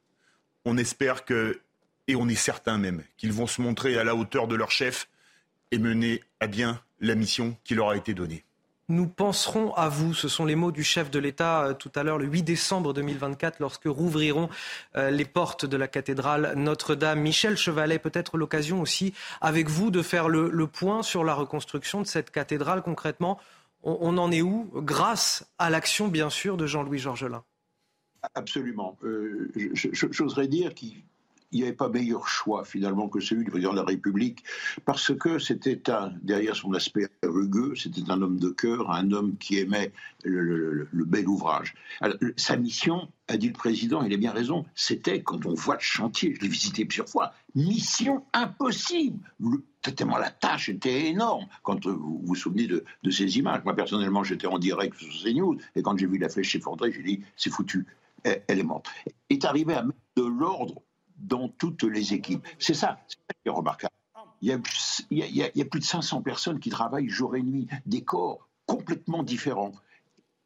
on espère que, et on est certain même, qu'ils vont se montrer à la hauteur de leur chef et mener à bien la mission qui leur a été donnée. Nous penserons à vous. Ce sont les mots du chef de l'État euh, tout à l'heure, le 8 décembre 2024, lorsque rouvriront euh, les portes de la cathédrale Notre-Dame. Michel Chevalet, peut-être l'occasion aussi avec vous de faire le, point sur la reconstruction de cette cathédrale. Concrètement, on, en est où? Grâce à l'action, bien sûr, de Jean-Louis Georgelin. Absolument. Euh, j'oserais dire qu'il il n'y avait pas meilleur choix finalement que celui du président de la République, parce que c'était un, derrière son aspect rugueux, c'était un homme de cœur, un homme qui aimait le, bel ouvrage. sa mission, a dit le président, il a bien raison, c'était, quand on voit le chantier, je l'ai visité plusieurs fois, mission impossible. Tellement la tâche était énorme. Quand vous vous souvenez de, ces images, moi personnellement j'étais en direct sur CNews, et quand j'ai vu la flèche s'effondrer, j'ai dit, c'est foutu, elle est morte. Est arrivé à mettre de l'ordre dans toutes les équipes. C'est ça, qui est remarquable. Il y, a, plus de 500 personnes qui travaillent jour et nuit, des corps complètement différents,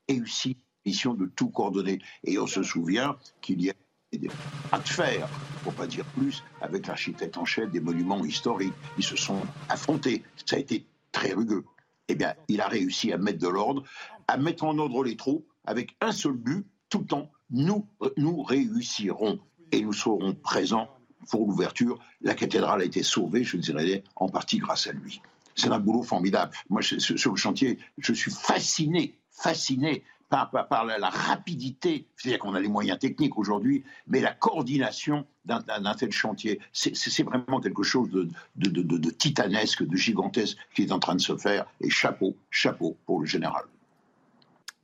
et aussi mission de tout coordonner. Et on se souvient qu'il y a des à de fer, pour pas dire plus, avec l'architecte en chef des monuments historiques. Ils se sont affrontés. Ça a été très rugueux. Eh bien, il a réussi à mettre de l'ordre, à mettre en ordre les troupes avec un seul but, tout le temps, nous, nous réussirons et nous serons présents pour l'ouverture. La cathédrale a été sauvée, je dirais, en partie grâce à lui. C'est un boulot formidable. Moi, sur le chantier, je suis fasciné, fasciné par, la, rapidité, c'est-à-dire qu'on a les moyens techniques aujourd'hui, mais la coordination d'un tel chantier, c'est vraiment quelque chose de, titanesque, de gigantesque qui est en train de se faire. Et chapeau, chapeau pour le général.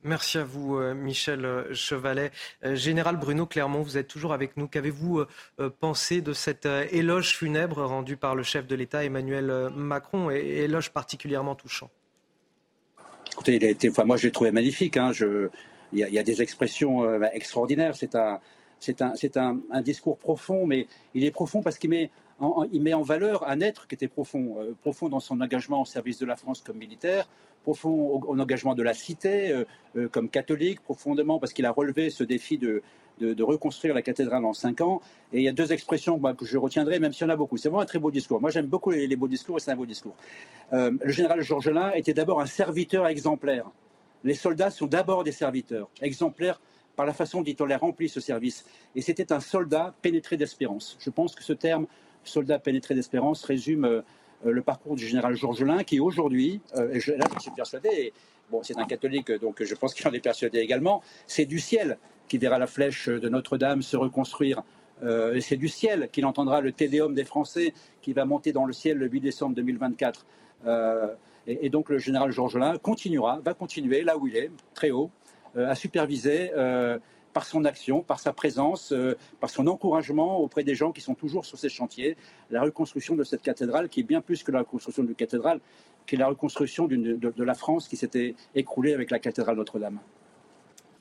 Merci à vous, euh, Michel euh, Chevalet. Euh, Général Bruno Clermont, vous êtes toujours avec nous. Qu'avez-vous pensé de cet éloge funèbre rendu par le chef de l'État, Emmanuel Macron, éloge particulièrement touchant? Il a moi, je l'ai trouvé magnifique. Hein. Il, y a, des expressions extraordinaires. C'est un, discours profond, mais il est profond parce qu'il met il met en valeur un être qui était profond, profond dans son engagement au service de la France comme militaire, profond au, engagement de la cité euh, euh, comme catholique, profondément parce qu'il a relevé ce défi de, reconstruire la cathédrale en cinq ans. Et il y a deux expressions que je retiendrai, même s'il y en a beaucoup. C'est vraiment un très beau discours. Moi, j'aime beaucoup les, beaux discours et c'est un beau discours. Euh, le général Georgelin était d'abord un serviteur exemplaire. Les soldats sont d'abord des serviteurs, exemplaires par la façon dont on les remplit ce service. Et c'était un soldat pénétré d'espérance. Je pense que ce terme, soldat pénétré d'espérance, résume euh, le parcours du général Georgelin, qui aujourd'hui, euh, et là je suis persuadé, bon, c'est un catholique, donc je pense qu'il en est persuadé également, c'est du ciel qui verra la flèche de Notre-Dame se reconstruire. Euh, c'est du ciel qu'il entendra le Tédéum des Français qui va monter dans le ciel le 8 décembre 2024. et, donc le général Georgelin continuera, va continuer là où il est, très haut, à superviser par son action, par sa présence, euh, par son encouragement auprès des gens qui sont toujours sur ces chantiers, la reconstruction de cette cathédrale qui est bien plus que la reconstruction d'une cathédrale, qui est la reconstruction de, de la France qui s'était écroulée avec la cathédrale Notre-Dame.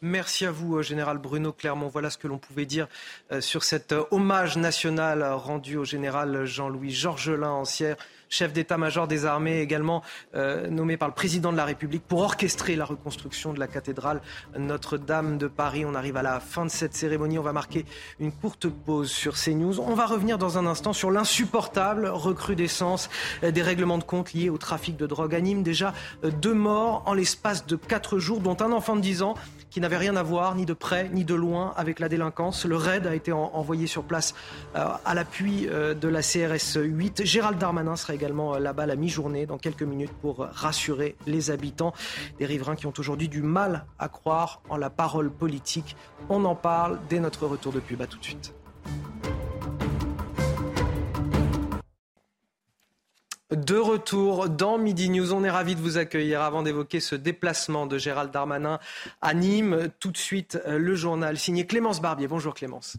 Merci à vous, euh, Général Bruno Clermont. Voilà ce que l'on pouvait dire euh, sur cet hommage national rendu au général Jean-Louis Georgelin, ancien chef d'état-major des armées, également euh, nommé par le président de la République pour orchestrer la reconstruction de la cathédrale Notre-Dame de Paris. On arrive à la fin de cette cérémonie. On va marquer une courte pause sur CNews. On va revenir dans un instant sur l'insupportable recrudescence des règlements de compte liés au trafic de drogue. Anime déjà euh, deux morts en l'espace de quatre jours, dont un enfant de 10 ans qui n'avait rien à voir, ni de près, ni de loin, avec la délinquance. Le raid a été envoyé sur place euh, à l'appui de la CRS 8. Gérald Darmanin sera également euh, là-bas la mi-journée dans quelques minutes pour euh, rassurer les habitants. Des riverains qui ont aujourd'hui du mal à croire en la parole politique. On en parle dès notre retour de pub. Tout de suite. De retour dans Midi News, on est ravi de vous accueillir avant d'évoquer ce déplacement de Gérald Darmanin à Nîmes. Tout de suite, euh, le journal signé Clémence Barbier. Bonjour Clémence.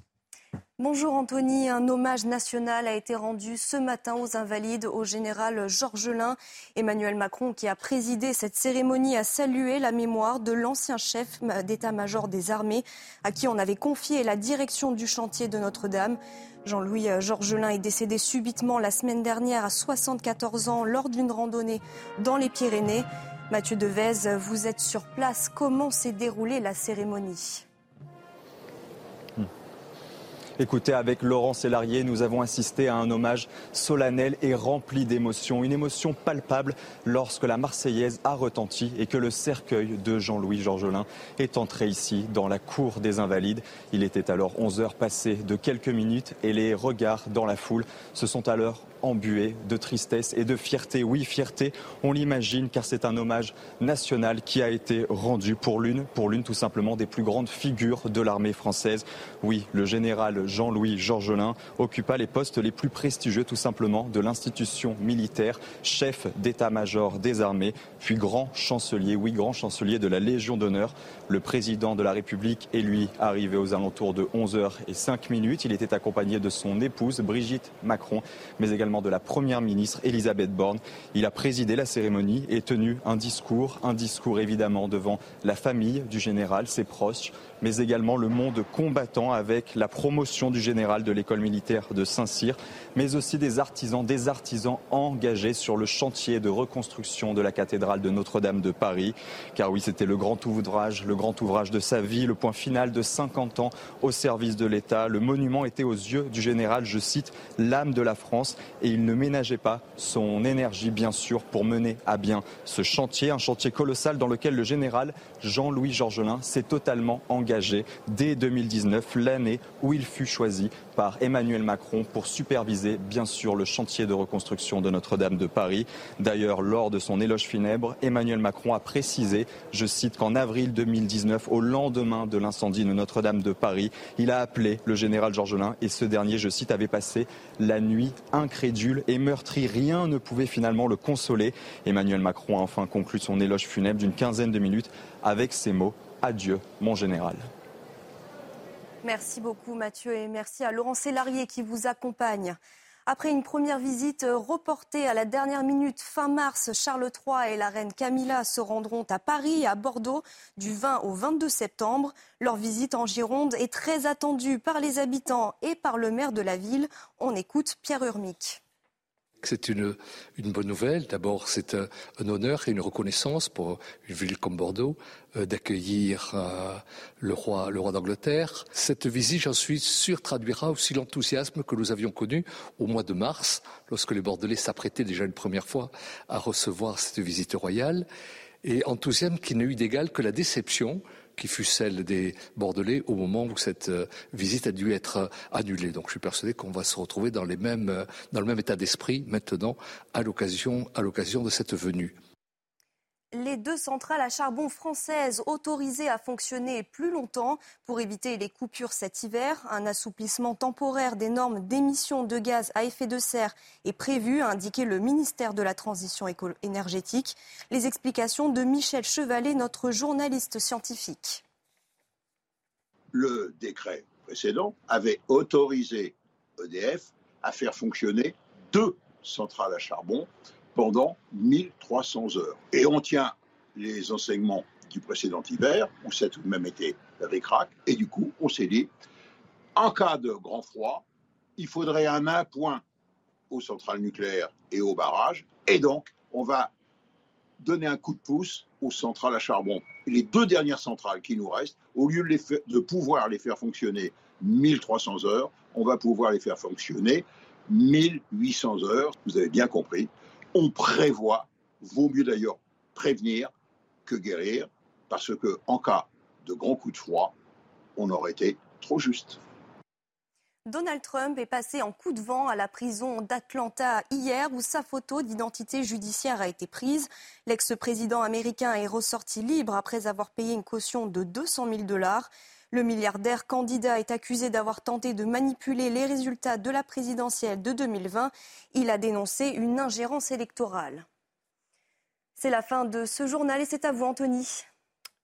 Bonjour Anthony, un hommage national a été rendu ce matin aux invalides au général Georges Lin. Emmanuel Macron, qui a présidé cette cérémonie, a salué la mémoire de l'ancien chef d'état-major des armées, à qui on avait confié la direction du chantier de Notre-Dame. Jean-Louis Georgelin est décédé subitement la semaine dernière à 74 ans lors d'une randonnée dans les Pyrénées. Mathieu Devez, vous êtes sur place. Comment s'est déroulée la cérémonie? Écoutez, avec Laurent Sélarié, nous avons assisté à un hommage solennel et rempli d'émotions. Une émotion palpable lorsque la Marseillaise a retenti et que le cercueil de Jean-Louis Georgelin est entré ici dans la cour des Invalides. Il était alors 11 heures passées de quelques minutes et les regards dans la foule se sont alors embué de tristesse et de fierté. Oui, fierté, on l'imagine, car c'est un hommage national qui a été rendu pour l'une, pour l'une tout simplement des plus grandes figures de l'armée française. Oui, le général Jean-Louis Georgelin occupa les postes les plus prestigieux tout simplement de l'institution militaire, chef d'état-major des armées, puis grand chancelier, oui, grand chancelier de la Légion d'honneur. Le président de la République est lui arrivé aux alentours de 11h05 minutes. Il était accompagné de son épouse Brigitte Macron, mais également de la première ministre Elisabeth Borne. Il a présidé la cérémonie et tenu un discours, un discours évidemment devant la famille du général, ses proches, mais également le monde combattant avec la promotion du général de l'école militaire de Saint-Cyr, mais aussi des artisans, des artisans engagés sur le chantier de reconstruction de la cathédrale de Notre-Dame de Paris. Car oui, c'était le grand ouvrage, le grand ouvrage de sa vie, le point final de 50 ans au service de l'État. Le monument était aux yeux du général, je cite, l'âme de la France et il ne ménageait pas son énergie, bien sûr, pour mener à bien ce chantier, un chantier colossal dans lequel le général Jean-Louis Georgelin s'est totalement engagé dès 2019, l'année où il fut choisi par Emmanuel Macron pour superviser, bien sûr, le chantier de reconstruction de Notre-Dame de Paris. D'ailleurs, lors de son éloge funèbre, Emmanuel Macron a précisé, je cite, qu'en avril 2019, au lendemain de l'incendie de Notre-Dame de Paris, il a appelé le général Georgelin et ce dernier, je cite, avait passé la nuit incrédule et meurtri. Rien ne pouvait finalement le consoler. Emmanuel Macron a enfin conclu son éloge funèbre d'une quinzaine de minutes avec ces mots Adieu, mon général. Merci beaucoup Mathieu et merci à Laurent Sélarié qui vous accompagne. Après une première visite reportée à la dernière minute fin mars, Charles III et la reine Camilla se rendront à Paris et à Bordeaux du 20 au 22 septembre. Leur visite en Gironde est très attendue par les habitants et par le maire de la ville. On écoute Pierre Urmic. C'est une, bonne nouvelle. D'abord, c'est un, un, honneur et une reconnaissance pour une ville comme Bordeaux euh, d'accueillir euh, le roi, le roi d'Angleterre. Cette visite, j'en suis sûr, traduira aussi l'enthousiasme que nous avions connu au mois de mars, lorsque les Bordelais s'apprêtaient déjà une première fois à recevoir cette visite royale. Et enthousiasme qui n'a eu d'égal que la déception qui fut celle des Bordelais au moment où cette euh, visite a dû être euh, annulée. Donc je suis persuadé qu'on va se retrouver euh, dans le même état d'esprit maintenant à l'occasion, à l'occasion de cette venue. Les deux centrales à charbon françaises autorisées à fonctionner plus longtemps pour éviter les coupures cet hiver. Un assouplissement temporaire des normes d'émissions de gaz à effet de serre est prévu, a indiqué le ministère de la Transition énergétique. Les explications de Michel Chevalet, notre journaliste scientifique. Le décret précédent avait autorisé EDF à faire fonctionner deux centrales à charbon pendant 1300 heures. Et on tient les enseignements du précédent hiver, où ça a tout de même été récrac, et du coup, on s'est dit, en cas de grand froid, il faudrait un appoint aux centrales nucléaires et aux barrages, et donc on va donner un coup de pouce aux centrales à charbon. Les deux dernières centrales qui nous restent, au lieu de pouvoir les faire fonctionner 1300 heures, on va pouvoir les faire fonctionner 1800 heures. Vous avez bien compris, on prévoit, vaut mieux d'ailleurs prévenir que guérir, parce que en cas de grands coups de froid, on aurait été trop juste. Donald Trump est passé en coup de vent à la prison d'Atlanta hier où sa photo d'identité judiciaire a été prise. L'ex-président américain est ressorti libre après avoir payé une caution de 200 000 dollars. Le milliardaire candidat est accusé d'avoir tenté de manipuler les résultats de la présidentielle de 2020. Il a dénoncé une ingérence électorale. C'est la fin de ce journal et c'est à vous, Anthony.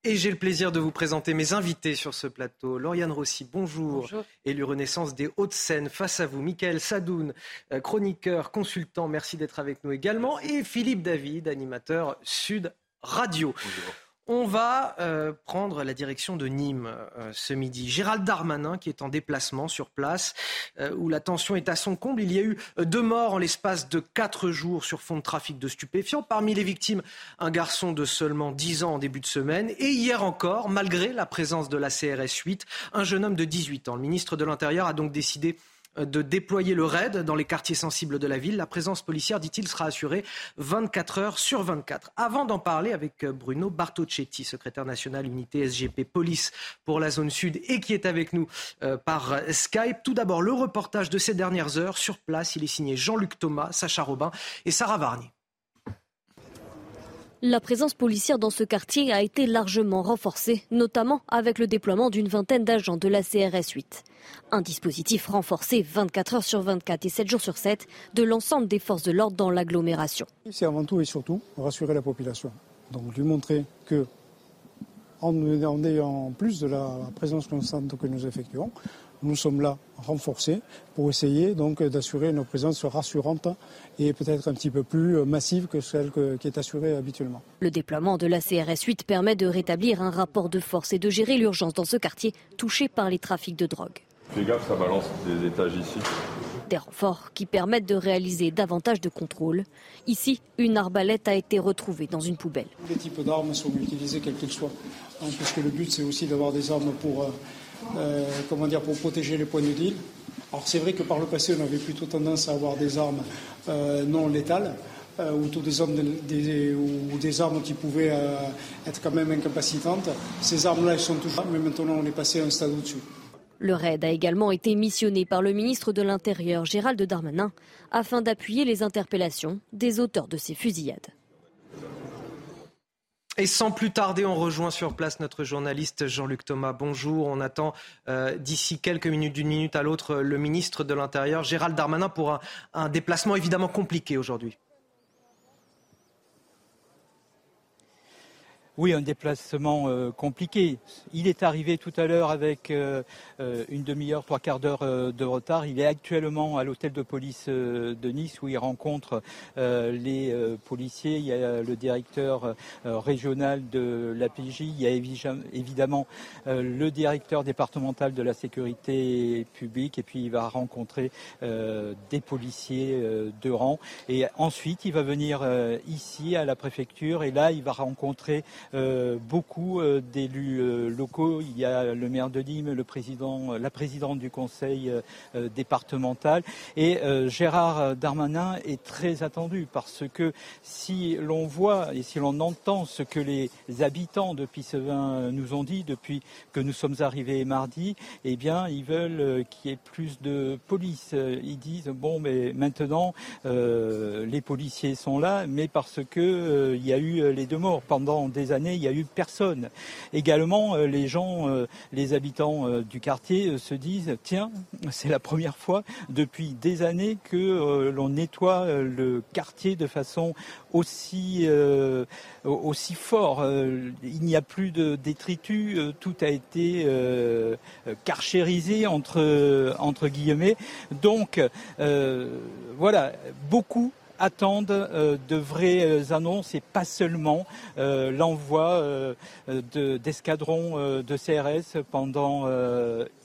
Et j'ai le plaisir de vous présenter mes invités sur ce plateau. Lauriane Rossi, bonjour. bonjour. Élu Renaissance des Hauts-de-Seine. Face à vous, Michael Sadoun, euh, chroniqueur, consultant. Merci d'être avec nous également. Et Philippe David, animateur Sud Radio. Bonjour. On va euh, prendre la direction de Nîmes euh, ce midi. Gérald Darmanin, qui est en déplacement sur place, euh, où la tension est à son comble. Il y a eu deux morts en l'espace de quatre jours sur fond de trafic de stupéfiants. Parmi les victimes, un garçon de seulement 10 ans en début de semaine. Et hier encore, malgré la présence de la CRS 8, un jeune homme de 18 ans. Le ministre de l'Intérieur a donc décidé de déployer le raid dans les quartiers sensibles de la ville. La présence policière, dit-il, sera assurée 24 heures sur 24. Avant d'en parler avec Bruno Bartocchetti, secrétaire national unité SGP Police pour la zone sud et qui est avec nous euh, par Skype, tout d'abord le reportage de ces dernières heures sur place. Il est signé Jean-Luc Thomas, Sacha Robin et Sarah Varny. La présence policière dans ce quartier a été largement renforcée, notamment avec le déploiement d'une vingtaine d'agents de la CRS 8. Un dispositif renforcé 24 heures sur 24 et 7 jours sur 7 de l'ensemble des forces de l'ordre dans l'agglomération. C'est avant tout et surtout rassurer la population. Donc lui montrer que en ayant plus de la présence constante que nous effectuons, nous sommes là renforcés pour essayer donc d'assurer une présence rassurante et peut-être un petit peu plus massive que celle qui est assurée habituellement. Le déploiement de la CRS 8 permet de rétablir un rapport de force et de gérer l'urgence dans ce quartier touché par les trafics de drogue. Fais gaffe, ça balance des étages ici. Des renforts qui permettent de réaliser davantage de contrôles. Ici, une arbalète a été retrouvée dans une poubelle. Les types d'armes sont utilisés quels qu'ils soient, hein, puisque le but c'est aussi d'avoir des armes pour euh, comment dire, pour protéger les points de deal. Alors c'est vrai que par le passé, on avait plutôt tendance à avoir des armes euh, non létales. Euh, ou, des ou des armes qui pouvaient être quand même incapacitantes. Ces armes-là, elles sont toujours, mais maintenant on est passé à un stade au-dessus. Le raid a également été missionné par le ministre de l'Intérieur, Gérald Darmanin, afin d'appuyer les interpellations des auteurs de ces fusillades. Et sans plus tarder, on rejoint sur place notre journaliste Jean-Luc Thomas. Bonjour. On attend euh, d'ici quelques minutes, d'une minute à l'autre, le ministre de l'Intérieur, Gérald Darmanin, pour un déplacement évidemment compliqué aujourd'hui. Oui, un déplacement euh, compliqué. Il est arrivé tout à l'heure avec euh, euh, une demi-heure, trois quarts d'heure de retard. Il est actuellement à l'hôtel de police de Nice où il rencontre les policiers. Il y a le directeur régional de la PJ. Il y a évidemment le directeur départemental de la sécurité publique. Et puis il va rencontrer des policiers de rang. Et ensuite, il va venir ici à la préfecture. Et là, il va rencontrer beaucoup euh, d'élus euh, locaux. Il y a le maire de Nîmes, le président, la présidente du conseil départemental. Et Gérard Darmanin est très attendu parce que si l'on voit et si l'on entend ce que les habitants de Pissevin nous ont dit depuis que nous sommes arrivés mardi, eh bien, ils veulent qu'il y ait plus de police. Ils disent bon, mais maintenant les policiers sont là, mais parce que il y a eu les deux morts pendant des années, il n'y a eu personne. Également, euh, les gens, euh, les habitants euh, du quartier se disent tiens, c'est la première fois depuis des années que l'on nettoie le quartier de façon aussi aussi fort. il n'y a plus de détritus, tout a été carchérisé entre entre guillemets. Donc voilà, beaucoup attendent euh, de vraies euh, annonces et pas seulement euh, l'envoi d'escadrons de, CRS pendant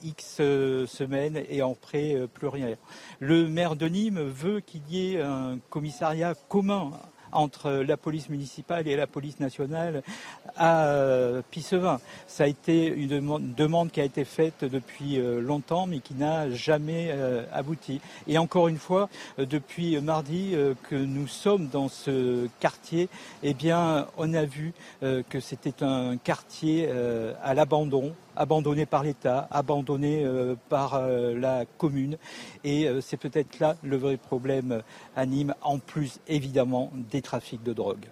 X semaines et après plus rien. Le maire de Nîmes veut qu'il y ait un commissariat commun entre la police municipale et la police nationale à euh, Pissevin. Ça a été une demande qui a été faite depuis euh, longtemps mais qui n'a jamais euh, abouti. Et encore une fois, depuis mardi que nous sommes dans ce quartier, eh bien, on a vu que c'était un quartier à l'abandon abandonné par l'État, abandonné euh, par euh, la commune. Et euh, c'est peut-être là le vrai problème à Nîmes, en plus évidemment des trafics de drogue.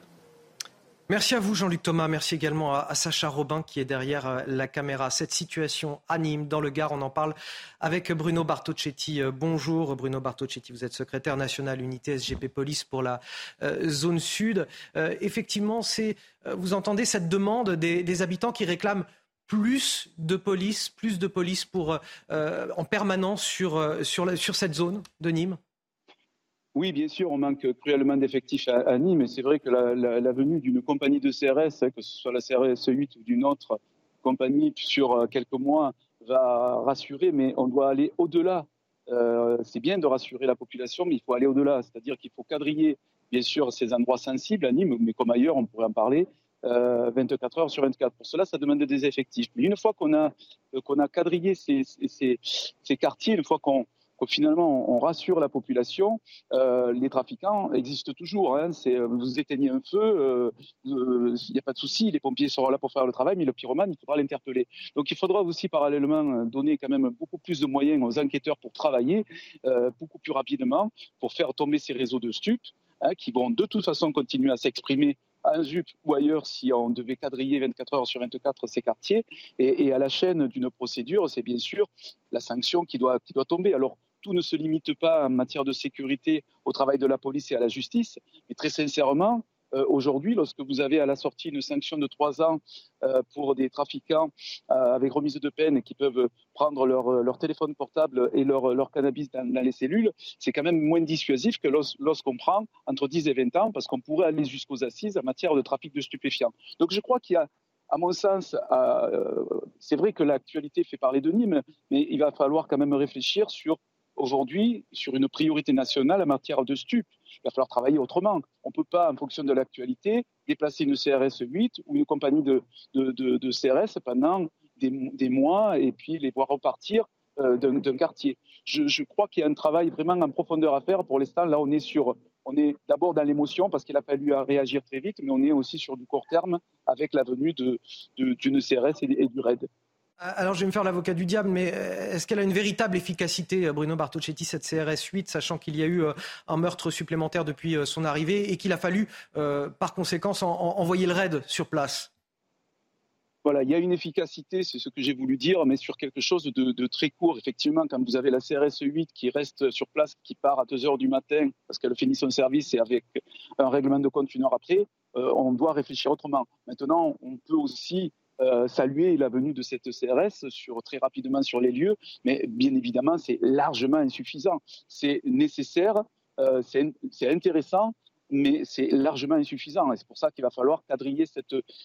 Merci à vous Jean-Luc Thomas, merci également à, Sacha Robin qui est derrière la caméra. Cette situation à Nîmes, dans le Gard, on en parle avec Bruno Bartocchetti. Bonjour Bruno Bartocchetti, vous êtes secrétaire national unité SGP Police pour la zone sud. effectivement, vous entendez cette demande des habitants qui réclament plus de police, plus de police pour, euh, en permanence sur, euh, sur, sur cette zone de Nîmes? Oui, bien sûr, on manque cruellement d'effectifs à, Nîmes, et c'est vrai que la, venue d'une compagnie de CRS, que ce soit la CRS 8 ou d'une autre compagnie sur euh, quelques mois, va rassurer, mais on doit aller au-delà. c'est bien de rassurer la population, mais il faut aller au-delà, c'est-à-dire qu'il faut quadriller, bien sûr, ces endroits sensibles à Nîmes, mais comme ailleurs, on pourrait en parler, 24 euh, heures sur 24. Pour cela, ça demande des effectifs. Mais une fois qu'on a, euh, qu'on a quadrillé ces, ces, ces, quartiers, une fois qu'on finalement on, rassure la population. Euh, les trafiquants existent toujours. Hein. Vous éteignez un feu, il n'y a pas de souci, les pompiers seront là pour faire le travail, mais le pyromane, il faudra l'interpeller. Donc il faudra aussi parallèlement donner quand même beaucoup plus de moyens aux enquêteurs pour travailler beaucoup plus rapidement, pour faire tomber ces réseaux de stupes. Hein, qui vont de toute façon continuer à s'exprimer à ZUP ou ailleurs si on devait quadriller 24 heures sur 24 ces quartiers. Et, à la chaîne d'une procédure, c'est bien sûr la sanction qui doit, qui doit tomber. Alors, tout ne se limite pas en matière de sécurité au travail de la police et à la justice, mais très sincèrement, euh, aujourd'hui, lorsque vous avez à la sortie une sanction de trois ans euh, pour des trafiquants euh, avec remise de peine qui peuvent prendre leur, téléphone portable et leur, cannabis dans, les cellules, c'est quand même moins dissuasif que lorsqu'on prend entre 10 et 20 ans, parce qu'on pourrait aller jusqu'aux assises en matière de trafic de stupéfiants. Donc je crois qu'il y a à mon sens, c'est vrai que l'actualité fait parler de Nîmes, mais il va falloir quand même réfléchir sur aujourd'hui sur une priorité nationale en matière de stupes. Il va falloir travailler autrement. On ne peut pas, en fonction de l'actualité, déplacer une CRS 8 ou une compagnie de, de, CRS pendant des, mois et puis les voir repartir euh, d'un quartier. Je, crois qu'il y a un travail vraiment en profondeur à faire. Pour l'instant, là, on est sur, on est d'abord dans l'émotion parce qu'il a fallu réagir très vite, mais on est aussi sur du court terme avec la venue d'une CRS et, du RAID. Ah, alors, je vais me faire l'avocat du diable, mais euh, est-ce qu'elle a une véritable efficacité, euh, Bruno Bartocchetti, cette CRS 8, sachant qu'il y a eu euh, un meurtre supplémentaire depuis son arrivée et qu'il a fallu, par conséquent, envoyer le raid sur place? Voilà, il y a une efficacité, c'est ce que j'ai voulu dire, mais sur quelque chose de, très court. Effectivement, quand vous avez la CRS 8 qui reste sur place, qui part à 2 heures du matin parce qu'elle finit son service et avec un règlement de compte une heure après, on doit réfléchir autrement. Maintenant, on peut aussi euh, saluer la venue de cette CRS sur, très rapidement sur les lieux, mais bien évidemment, c'est largement insuffisant. C'est nécessaire, euh, c'est intéressant, mais c'est largement insuffisant. Et c'est pour ça qu'il va falloir quadriller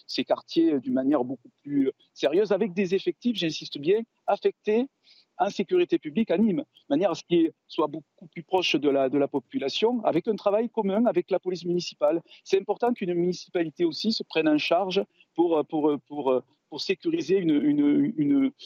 ces quartiers d'une manière beaucoup plus sérieuse, avec des effectifs, j'insiste bien, affectés en sécurité publique à Nîmes, de manière à ce qu'il soit beaucoup plus proche de la, de la population, avec un travail commun avec la police municipale. C'est important qu'une municipalité aussi se prenne en charge pour, pour, pour, pour sécuriser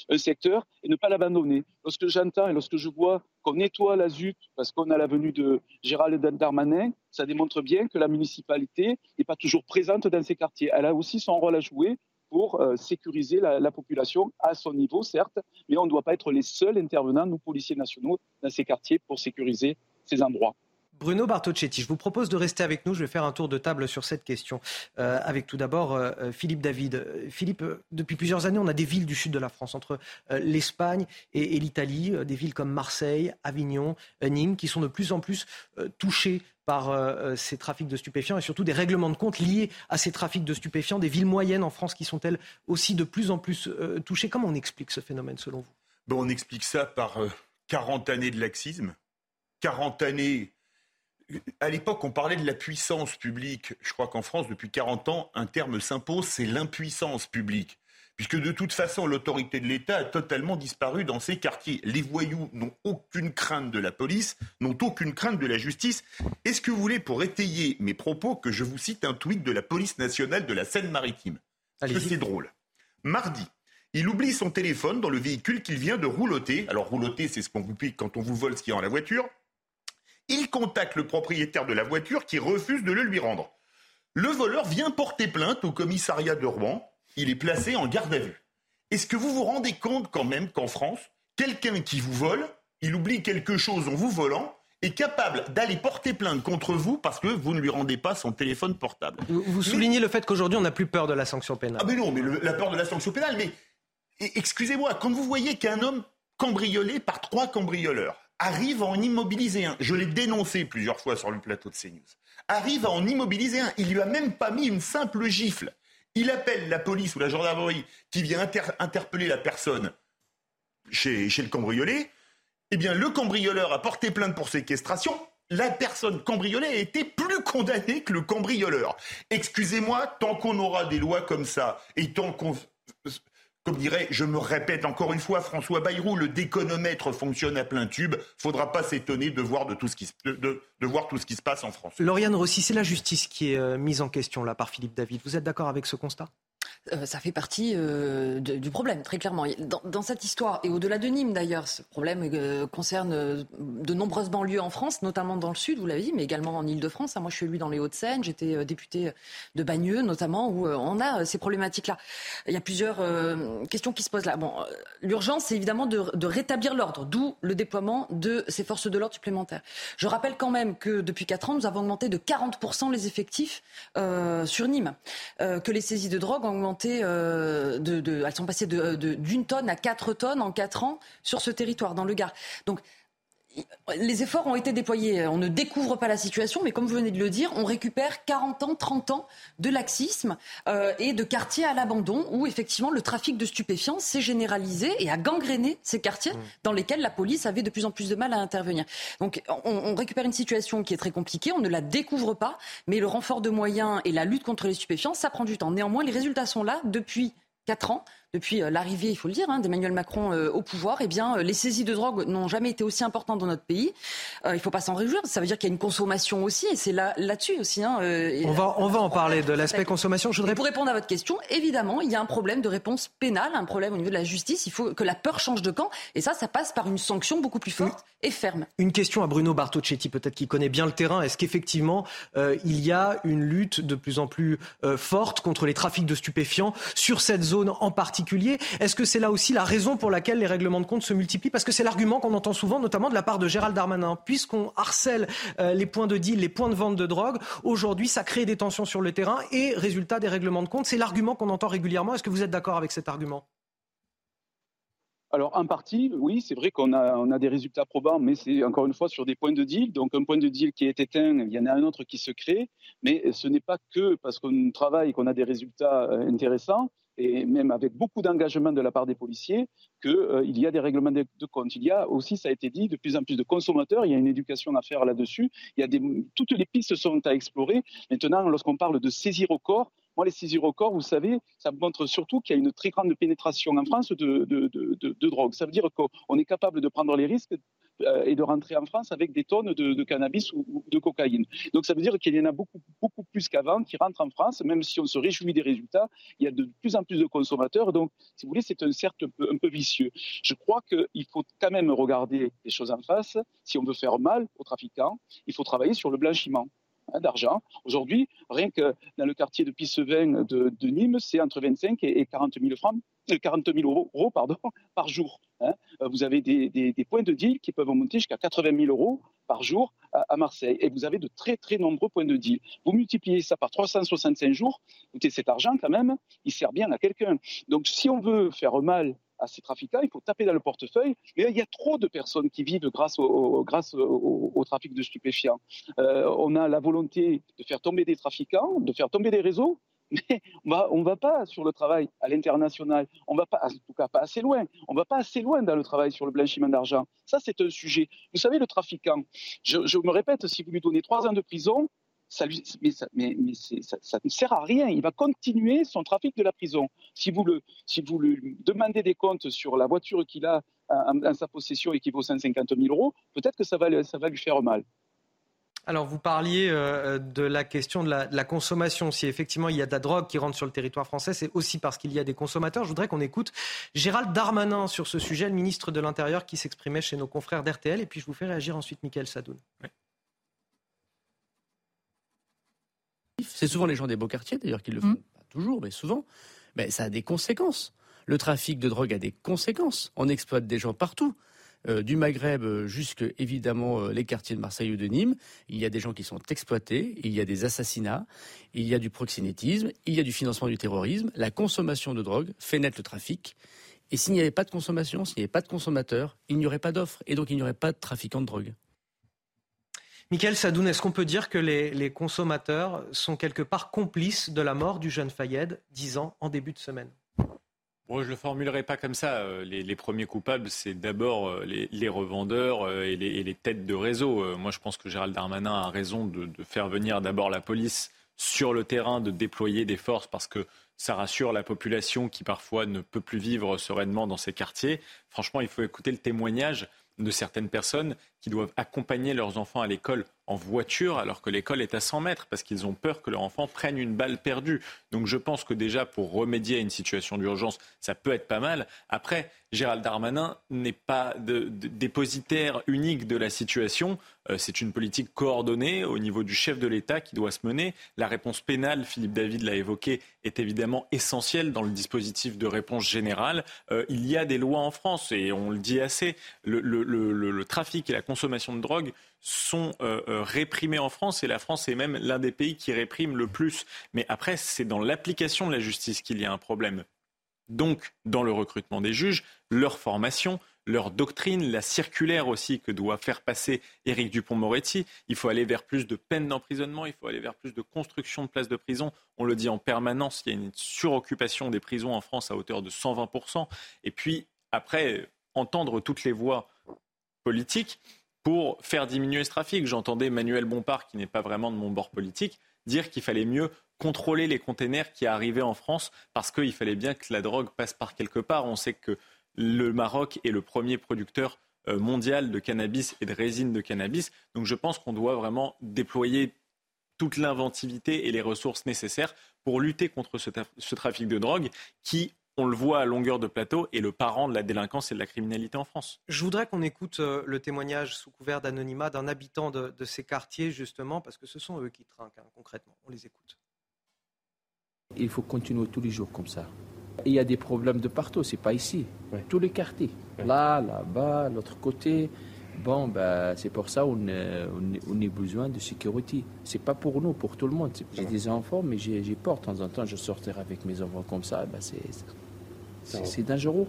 un secteur et ne pas l'abandonner. Lorsque j'entends et lorsque je vois qu'on nettoie la ZUP parce qu'on a la venue de Gérald Darmanin, ça démontre bien que la municipalité n'est pas toujours présente dans ces quartiers. Elle a aussi son rôle à jouer pour euh, sécuriser la, population à son niveau, certes, mais on ne doit pas être les seuls intervenants, nous, policiers nationaux, dans ces quartiers pour sécuriser ces endroits. Bruno Bartocchetti, je vous propose de rester avec nous. Je vais faire un tour de table sur cette question. Euh, avec tout d'abord euh, Philippe David. Philippe, depuis plusieurs années, on a des villes du sud de la France, entre l'Espagne et, l'Italie, des villes comme Marseille, Avignon, Nîmes, qui sont de plus en plus touchées par euh, euh, ces trafics de stupéfiants et surtout des règlements de compte liés à ces trafics de stupéfiants, des villes moyennes en France qui sont-elles aussi de plus en plus euh, touchées Comment on explique ce phénomène selon vous? Bon, On explique ça par 40 années de laxisme, 40 années... À l'époque, on parlait de la puissance publique. Je crois qu'en France, depuis 40 ans, un terme s'impose, c'est l'impuissance publique puisque de toute façon, l'autorité de l'État a totalement disparu dans ces quartiers. Les voyous n'ont aucune crainte de la police, n'ont aucune crainte de la justice. Est-ce que vous voulez, pour étayer mes propos, que je vous cite un tweet de la police nationale de la Seine-Maritime? Parce que c'est drôle. Mardi, il oublie son téléphone dans le véhicule qu'il vient de rouloter. Alors rouloter, c'est ce qu'on vous pique quand on vous vole ce qui est dans la voiture. Il contacte le propriétaire de la voiture qui refuse de le lui rendre. Le voleur vient porter plainte au commissariat de Rouen il est placé en garde à vue. Est-ce que vous vous rendez compte quand même qu'en France, quelqu'un qui vous vole, il oublie quelque chose en vous volant, est capable d'aller porter plainte contre vous parce que vous ne lui rendez pas son téléphone portable? Vous, soulignez le fait qu'aujourd'hui, on n'a plus peur de la sanction pénale. Ah mais non, mais la peur de la sanction pénale, mais excusez-moi, quand vous voyez qu'un homme cambriolé par trois cambrioleurs arrive à en immobiliser un, je l'ai dénoncé plusieurs fois sur le plateau de CNews, arrive à en immobiliser un, il lui a même pas mis une simple gifle. Il appelle la police ou la gendarmerie qui vient interpeller la personne chez, le cambriolé. Eh bien, le cambrioleur a porté plainte pour séquestration. La personne cambriolée a été plus condamnée que le cambrioleur. Excusez-moi, tant qu'on aura des lois comme ça et tant qu'on comme dirait, je me répète encore une fois, François Bayrou, le déconomètre fonctionne à plein tube. Faudra pas s'étonner de voir, tout ce qui, tout ce qui se passe en France. Lauriane Rossi, c'est la justice qui est euh, mise en question là par Philippe David. Vous êtes d'accord avec ce constat? Euh, ça fait partie euh, du problème, très clairement. Dans, cette histoire, et au-delà de Nîmes d'ailleurs, ce problème euh, concerne de nombreuses banlieues en France, notamment dans le sud, vous l'avez dit, mais également en Ile-de-France. Moi, je suis élu dans les Hauts-de-Seine, j'étais député de Bagneux, notamment, où on a ces problématiques-là. Il y a plusieurs questions qui se posent là. Bon, l'urgence, c'est évidemment de, de rétablir l'ordre, d'où le déploiement de ces forces de l'ordre supplémentaires. Je rappelle quand même que depuis 4 ans, nous avons augmenté de 40% les effectifs sur Nîmes, que les saisies de drogue ont augmenté euh, elles sont passées d'une tonne à quatre tonnes en quatre ans sur ce territoire, dans le Gard. Les efforts ont été déployés. On ne découvre pas la situation, mais comme vous venez de le dire, on récupère 40 ans, 30 ans de laxisme euh, et de quartiers à l'abandon où effectivement le trafic de stupéfiants s'est généralisé et a gangréné ces quartiers mmh. dans lesquels la police avait de plus en plus de mal à intervenir. Donc on, on, récupère une situation qui est très compliquée, on ne la découvre pas, mais le renfort de moyens et la lutte contre les stupéfiants, ça prend du temps. Néanmoins, les résultats sont là depuis 4 ans depuis euh, l'arrivée, il faut le dire, hein, d'Emmanuel Macron euh, au pouvoir, eh bien, euh, les saisies de drogue n'ont jamais été aussi importantes dans notre pays. il ne faut pas s'en réjouir. Ça veut dire qu'il y a une consommation aussi, et c'est là, là-dessus aussi. Hein, on, va, on va en parler de l'aspect consommation. Je voudrais... Pour répondre à votre question, évidemment, il y a un problème de réponse pénale, un problème au niveau de la justice. Il faut que la peur change de camp, et ça, ça passe par une sanction beaucoup plus forte et ferme. Une question à Bruno Bartocchetti, peut-être qui connaît bien le terrain. Est-ce qu'effectivement, il y a une lutte de plus en plus forte contre les trafics de stupéfiants sur cette zone en particulier? Est-ce que c'est là aussi la raison pour laquelle les règlements de compte se multiplient? Parce que c'est l'argument qu'on entend souvent, notamment de la part de Gérald Darmanin. Puisqu'on harcèle euh, les points de deal, les points de vente de drogue, aujourd'hui, ça crée des tensions sur le terrain et résultat des règlements de compte. C'est l'argument qu'on entend régulièrement. Est-ce que vous êtes d'accord avec cet argument? Alors, en partie, oui, c'est vrai qu'on a, a des résultats probants, mais c'est encore une fois sur des points de deal. Donc, un point de deal qui est éteint, il y en a un autre qui se crée, mais ce n'est pas que parce qu'on travaille qu'on a des résultats euh, intéressants et même avec beaucoup d'engagement de la part des policiers, qu'il euh, y a des règlements de, compte. Il y a aussi, ça a été dit, de plus en plus de consommateurs. Il y a une éducation à faire là-dessus. Il y a toutes les pistes sont à explorer. Maintenant, lorsqu'on parle de saisir au corps, moi, les saisir au corps, vous savez, ça montre surtout qu'il y a une très grande pénétration en France de, de, drogue. Ça veut dire qu'on est capable de prendre les risques et de rentrer en France avec des tonnes de, cannabis ou, de cocaïne. Donc ça veut dire qu'il y en a beaucoup, beaucoup plus qu'avant qui rentrent en France, même si on se réjouit des résultats, il y a de plus en plus de consommateurs. Donc, si vous voulez, c'est un cercle un peu, vicieux. Je crois qu'il faut quand même regarder les choses en face. Si on veut faire mal aux trafiquants, il faut travailler sur le blanchiment hein, d'argent. Aujourd'hui, rien que dans le quartier de Pissevin de, de Nîmes, c'est entre 25 et 40 000 francs 40 000 euros, pardon, par jour. Hein. Euh, vous avez des, points de deal qui peuvent monter jusqu'à 80 000 euros par jour à, Marseille. Et vous avez de très, très nombreux points de deal. Vous multipliez ça par 365 jours, écoutez, cet argent, quand même, il sert bien à quelqu'un. Donc, si on veut faire mal à ces trafiquants, il faut taper dans le portefeuille. Mais il y a trop de personnes qui vivent grâce au, grâce au, trafic de stupéfiants. Euh, on a la volonté de faire tomber des trafiquants, de faire tomber des réseaux, mais on va, va pas sur le travail à l'international, on va pas, en tout cas pas assez loin, on va pas assez loin dans le travail sur le blanchiment d'argent. Ça, c'est un sujet. Vous savez, le trafiquant, je, me répète, si vous lui donnez trois ans de prison, ça, ne sert à rien. Il va continuer son trafic de la prison. Si vous, lui demandez des comptes sur la voiture qu'il a en, sa possession et qui vaut 150 000 euros, peut-être que ça ça va lui faire mal. Alors, vous parliez euh, de la question de la, consommation. Si effectivement il y a de la drogue qui rentre sur le territoire français, c'est aussi parce qu'il y a des consommateurs. Je voudrais qu'on écoute Gérald Darmanin sur ce sujet, le ministre de l'Intérieur qui s'exprimait chez nos confrères d'RTL. Et puis je vous fais réagir ensuite, Michael Sadoun. C'est souvent les gens des beaux quartiers, d'ailleurs, qui le font. Mmh. Pas toujours, mais souvent. Mais ça a des conséquences. Le trafic de drogue a des conséquences. On exploite des gens partout. Euh, du Maghreb euh, jusque évidemment euh, les quartiers de Marseille ou de Nîmes. Il y a des gens qui sont exploités, il y a des assassinats, il y a du proxénétisme, il y a du financement du terrorisme. La consommation de drogue fait naître le trafic. Et s'il n'y avait pas de consommation, s'il n'y avait pas de consommateurs, il n'y aurait pas d'offres et donc il n'y aurait pas de trafiquants de drogue. Michael Sadoun, est-ce qu'on peut dire que les, les, consommateurs sont quelque part complices de la mort du jeune Fayed, 10 ans, en début de semaine? Je ne le formulerai pas comme ça. Euh, les, premiers coupables, c'est d'abord euh, les, revendeurs euh, et les, têtes de réseau. Moi, je pense que Gérald Darmanin a raison de, faire venir d'abord la police sur le terrain, de déployer des forces parce que ça rassure la population qui parfois ne peut plus vivre sereinement dans ces quartiers. Franchement, il faut écouter le témoignage de certaines personnes qui doivent accompagner leurs enfants à l'école en voiture alors que l'école est à 100 mètres parce qu'ils ont peur que leur enfant prenne une balle perdue. Donc je pense que déjà pour remédier à une situation d'urgence, ça peut être pas mal. Après, Gérald Darmanin n'est pas dépositaire unique de la situation. Euh, c'est une politique coordonnée au niveau du chef de l'État qui doit se mener. La réponse pénale, Philippe David l'a évoqué, est évidemment essentielle dans le dispositif de réponse générale. Euh, il y a des lois en France et on le dit assez. Le, le trafic et la consommation de drogue sont euh, euh, réprimés en France et la France est même l'un des pays qui réprime le plus. Mais après, c'est dans l'application de la justice qu'il y a un problème. Donc, dans le recrutement des juges, leur formation, leur doctrine, la circulaire aussi que doit faire passer Éric Dupont-Moretti. Il faut aller vers plus de peines d'emprisonnement, il faut aller vers plus de construction de places de prison. On le dit en permanence, il y a une suroccupation des prisons en France à hauteur de 120%. Et puis, après, entendre toutes les voix politiques, pour faire diminuer ce trafic. J'entendais Manuel Bompard, qui n'est pas vraiment de mon bord politique, dire qu'il fallait mieux contrôler les containers qui arrivaient en France parce qu'il fallait bien que la drogue passe par quelque part. On sait que le Maroc est le premier producteur euh, mondial de cannabis et de résine de cannabis. Donc je pense qu'on doit vraiment déployer toute l'inventivité et les ressources nécessaires pour lutter contre ce, ce trafic de drogue qui, on le voit à longueur de plateau, est le parent de la délinquance et de la criminalité en France. Je voudrais qu'on écoute euh, le témoignage sous couvert d'anonymat d'un habitant de, ces quartiers, justement, parce que ce sont eux qui trinquent, hein, concrètement. On les écoute. Il faut continuer tous les jours comme ça. Il y a des problèmes de partout, c'est pas ici. Tous les quartiers. Là, là-bas, l'autre côté. Bon, ben, c'est pour ça qu'on on, a besoin de sécurité. C'est pas pour nous, pour tout le monde. J'ai des enfants, mais j'ai peur. De temps en temps, je sortirai avec mes enfants comme ça. Ben, c'est c'est dangereux.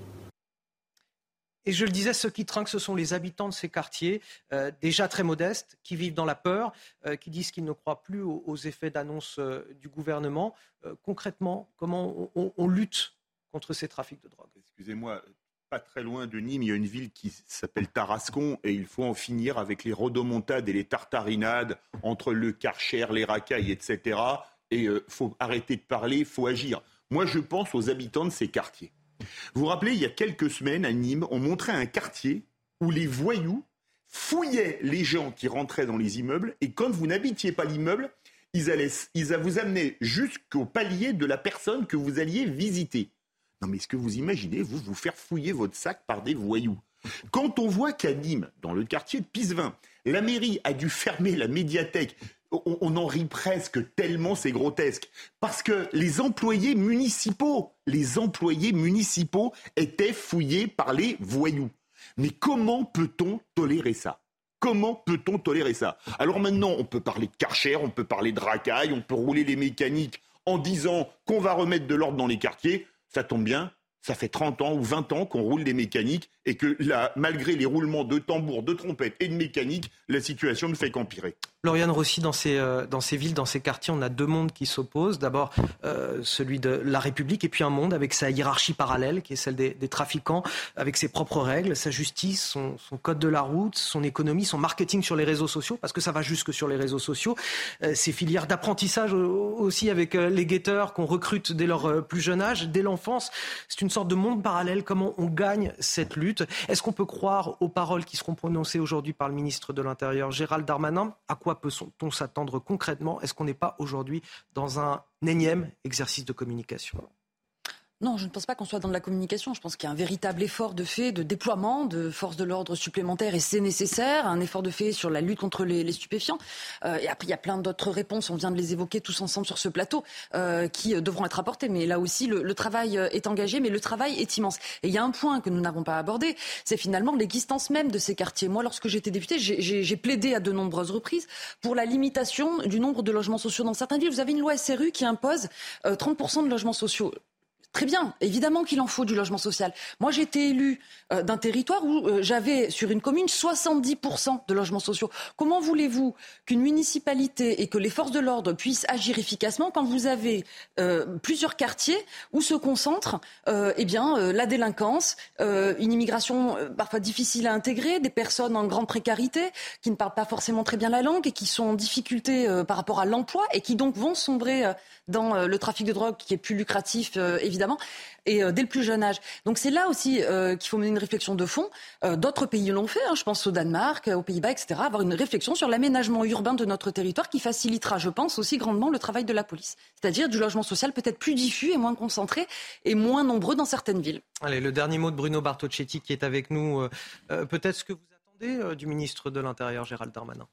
Et je le disais, ceux qui trinquent, ce sont les habitants de ces quartiers, euh, déjà très modestes, qui vivent dans la peur, euh, qui disent qu'ils ne croient plus aux, effets d'annonce euh, du gouvernement. concrètement, comment on, lutte contre ces trafics de drogue? Excusez-moi, pas très loin de Nîmes, il y a une ville qui s'appelle Tarascon et il faut en finir avec les rodomontades et les tartarinades entre le Karcher, les racailles, etc. Et il faut arrêter de parler, il faut agir. Moi, je pense aux habitants de ces quartiers. Vous vous rappelez, il y a quelques semaines à Nîmes, on montrait un quartier où les voyous fouillaient les gens qui rentraient dans les immeubles et quand vous n'habitiez pas l'immeuble, ils, allaient, ils vous amenaient jusqu'au palier de la personne que vous alliez visiter. Non mais est-ce que vous imaginez, vous, vous faire fouiller votre sac par des voyous? Quand on voit qu'à Nîmes, dans le quartier de Pisevin, la mairie a dû fermer la médiathèque on, en rit presque tellement c'est grotesque. Parce que les employés municipaux, les employés municipaux étaient fouillés par les voyous. Mais comment peut-on tolérer ça? Comment peut-on tolérer ça? Alors maintenant, on peut parler de Karcher, on peut parler de racaille, on peut rouler les mécaniques en disant qu'on va remettre de l'ordre dans les quartiers. Ça tombe bien, ça fait 30 ans ou 20 ans qu'on roule des mécaniques et que là, malgré les roulements de tambours, de trompettes et de mécaniques, la situation ne fait qu'empirer. Lauriane Rossi, dans ces, euh, dans ces villes, dans ces quartiers, on a deux mondes qui s'opposent. D'abord, euh, celui de la République, et puis un monde avec sa hiérarchie parallèle, qui est celle des, trafiquants, avec ses propres règles, sa justice, son, code de la route, son économie, son marketing sur les réseaux sociaux, parce que ça va jusque sur les réseaux sociaux. Euh, ces filières d'apprentissage aussi avec les guetteurs qu'on recrute dès leur plus jeune âge, dès l'enfance. C'est une sorte de monde parallèle. Comment on gagne cette lutte. Est-ce qu'on peut croire aux paroles qui seront prononcées aujourd'hui par le ministre de l'Intérieur, Gérald Darmanin? À quoi peut-on s'attendre concrètement? Est-ce qu'on n'est pas aujourd'hui dans un énième exercice de communication? Non, je ne pense pas qu'on soit dans de la communication. Je pense qu'il y a un véritable effort de fait, de déploiement de forces de l'ordre supplémentaires et c'est nécessaire. Un effort de fait sur la lutte contre les, stupéfiants. Euh, et après, il y a plein d'autres réponses. On vient de les évoquer tous ensemble sur ce plateau euh, qui euh, devront être apportées. Mais là aussi, le, travail est engagé, mais le travail est immense. Et il y a un point que nous n'avons pas abordé, c'est finalement l'existence même de ces quartiers. Moi, lorsque j'étais députée, j'ai plaidé à de nombreuses reprises pour la limitation du nombre de logements sociaux dans certaines villes. Vous avez une loi SRU qui impose 30% de logements sociaux. Très bien, évidemment qu'il en faut du logement social. Moi, j'étais élu euh, d'un territoire où euh, j'avais sur une commune 70% de logements sociaux. Comment voulez-vous qu'une municipalité et que les forces de l'ordre puissent agir efficacement quand vous avez euh, plusieurs quartiers où se concentre eh bien, la délinquance, une immigration parfois difficile à intégrer, des personnes en grande précarité qui ne parlent pas forcément très bien la langue et qui sont en difficulté par rapport à l'emploi et qui donc vont sombrer dans le trafic de drogue qui est plus lucratif, évidemment et dès le plus jeune âge. Donc c'est là aussi qu'il faut mener une réflexion de fond. D'autres pays l'ont fait, hein, je pense au Danemark, aux Pays-Bas, etc. Avoir une réflexion sur l'aménagement urbain de notre territoire qui facilitera, je pense, aussi grandement le travail de la police. C'est-à-dire du logement social peut-être plus diffus et moins concentré et moins nombreux dans certaines villes. Allez, le dernier mot de Bruno Bartocchetti qui est avec nous. Peut-être ce que vous attendez du ministre de l'Intérieur, Gérald Darmanin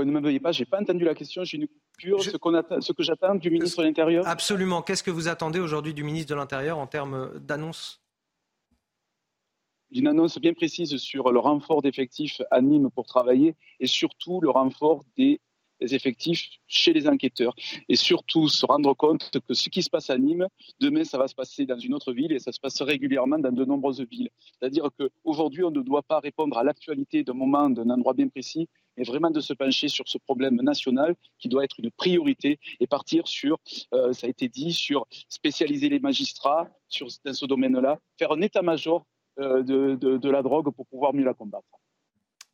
ne me veuillez pas, je n'ai pas entendu la question, j'ai une coupure. Ce, ce, que j'attends du ministre de l'Intérieur Absolument. Qu'est-ce que vous attendez aujourd'hui du ministre de l'Intérieur en termes d'annonce Une annonce bien précise sur le renfort d'effectifs à Nîmes pour travailler et surtout le renfort des effectifs chez les enquêteurs. Et surtout, se rendre compte que ce qui se passe à Nîmes, demain, ça va se passer dans une autre ville et ça se passe régulièrement dans de nombreuses villes. C'est-à-dire qu'aujourd'hui, on ne doit pas répondre à l'actualité d'un moment, d'un endroit bien précis, mais vraiment de se pencher sur ce problème national qui doit être une priorité et partir sur, euh, ça a été dit, sur spécialiser les magistrats sur, dans ce domaine-là, faire un état-major euh, de la drogue pour pouvoir mieux la combattre.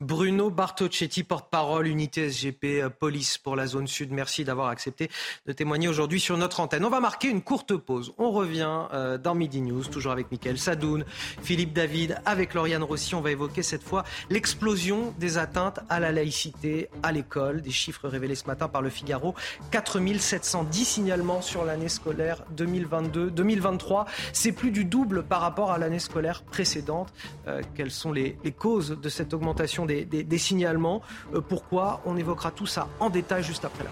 Bruno Bartocchetti, porte-parole unité SGP euh, Police pour la zone sud. Merci d'avoir accepté de témoigner aujourd'hui sur notre antenne. On va marquer une courte pause. On revient euh, dans Midi News, toujours avec Mickaël Sadoun, Philippe David, avec Lauriane Rossi. On va évoquer cette fois l'explosion des atteintes à la laïcité à l'école. Des chiffres révélés ce matin par le Figaro. 4710 signalements sur l'année scolaire 2022-2023. C'est plus du double par rapport à l'année scolaire précédente. Euh, quelles sont les, les causes de cette augmentation des, signalements. Euh, pourquoi On évoquera tout ça en détail juste après là.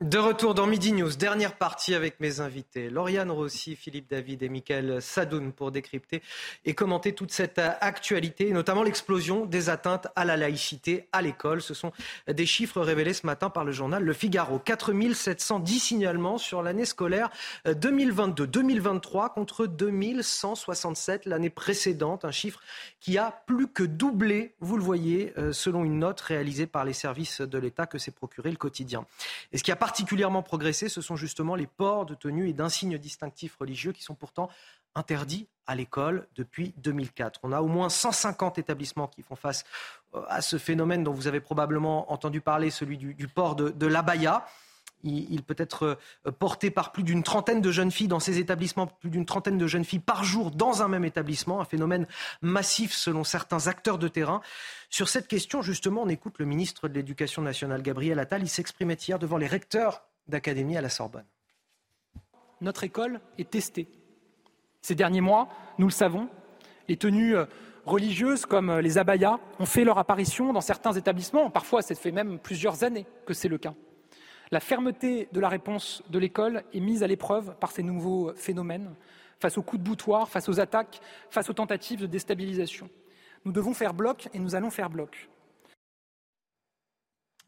De retour dans Midi News, dernière partie avec mes invités, Lauriane Rossi, Philippe David et Mickaël Sadoun pour décrypter et commenter toute cette actualité, notamment l'explosion des atteintes à la laïcité à l'école. Ce sont des chiffres révélés ce matin par le journal Le Figaro. 4710 signalements sur l'année scolaire 2022-2023 contre 2167 l'année précédente, un chiffre qui a plus que doublé, vous le voyez, euh, selon une note réalisée par les services de l'État que s'est procuré le quotidien. Et ce qui a particulièrement progressé, ce sont justement les ports de tenues et d'insignes distinctifs religieux qui sont pourtant interdits à l'école depuis 2004. On a au moins 150 établissements qui font face euh, à ce phénomène dont vous avez probablement entendu parler, celui du, port de, de l'abaya. Il, peut être euh, porté par plus d'une trentaine de jeunes filles dans ces établissements, plus d'une trentaine de jeunes filles par jour dans un même établissement, un phénomène massif selon certains acteurs de terrain. Sur cette question, justement, on écoute le ministre de l'Éducation nationale, Gabriel Attal. Il s'exprimait hier devant les recteurs d'académie à la Sorbonne. Notre école est testée. Ces derniers mois, nous le savons, les tenues euh, religieuses comme euh, les abayas ont fait leur apparition dans certains établissements. Parfois, ça fait même plusieurs années que c'est le cas. La fermeté de la réponse de l'école est mise à l'épreuve par ces nouveaux phénomènes, face aux coups de boutoir, face aux attaques, face aux tentatives de déstabilisation. Nous devons faire bloc et nous allons faire bloc.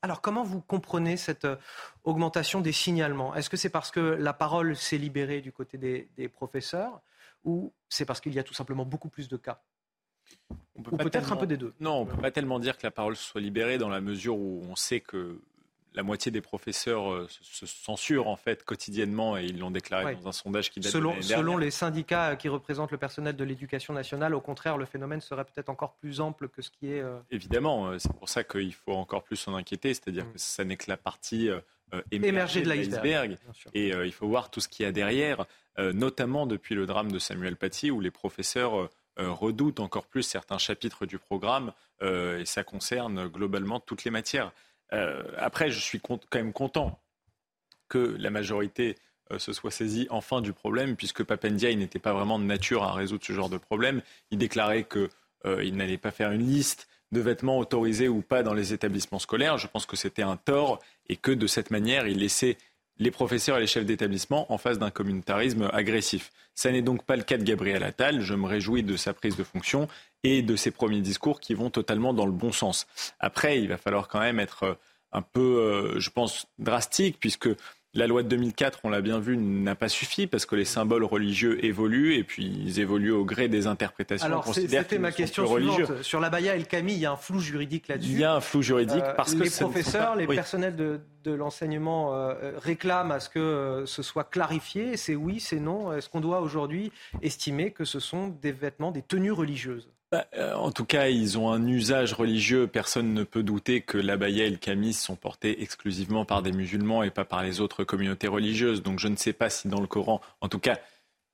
Alors comment vous comprenez cette euh, augmentation des signalements? Est-ce que c'est parce que la parole s'est libérée du côté des, professeurs ou c'est parce qu'il y a tout simplement beaucoup plus de cas? On peut peut-être un peu des deux. Non, on ne peut pas tellement dire que la parole soit libérée dans la mesure où on sait que la moitié des professeurs euh, se, censurent en fait quotidiennement et ils l'ont déclaré dans un sondage qui date selon, de Selon les syndicats qui représentent le personnel de l'éducation nationale, au contraire, le phénomène serait peut-être encore plus ample que ce qui est. Euh, Évidemment, euh, c'est pour ça qu'il faut encore plus s'en inquiéter, c'est-à-dire mm. que ça n'est que la partie émergée, de l'iceberg et il faut voir tout ce qu'il y a derrière, notamment depuis le drame de Samuel Paty où les professeurs redoutent encore plus certains chapitres du programme et ça concerne globalement toutes les matières. Euh, après, je suis quand même content que la majorité euh, se soit saisie enfin du problème, puisque Papendia, n'était pas vraiment de nature à résoudre ce genre de problème. Il déclarait qu'il euh, n'allait pas faire une liste de vêtements autorisés ou pas dans les établissements scolaires. Je pense que c'était un tort et que de cette manière, il laissait les professeurs et les chefs d'établissement en face d'un communautarisme agressif. Ce n'est donc pas le cas de Gabriel Attal. Je me réjouis de sa prise de fonction et de ses premiers discours qui vont totalement dans le bon sens. Après, il va falloir quand même être euh, un peu, euh, je pense, drastique, puisque la loi de 2004, on l'a bien vu, n'a pas suffi parce que les symboles religieux évoluent et puis ils évoluent au gré des interprétations. Alors c'était ma question suivante. Sur l'abaya et le camis, il y a un flou juridique là-dessus. Il y a un flou juridique euh, parce que les professeurs, les personnels de, l'enseignement euh, réclament à ce que ce soit clarifié. C'est oui, c'est non. Est-ce qu'on doit aujourd'hui estimer que ce sont des vêtements, des tenues religieuses? euh, en tout cas, ils ont un usage religieux. Personne ne peut douter que l'abaya et le camis sont portés exclusivement par des musulmans et pas par les autres communautés religieuses. Donc je ne sais pas si dans le Coran, en tout cas,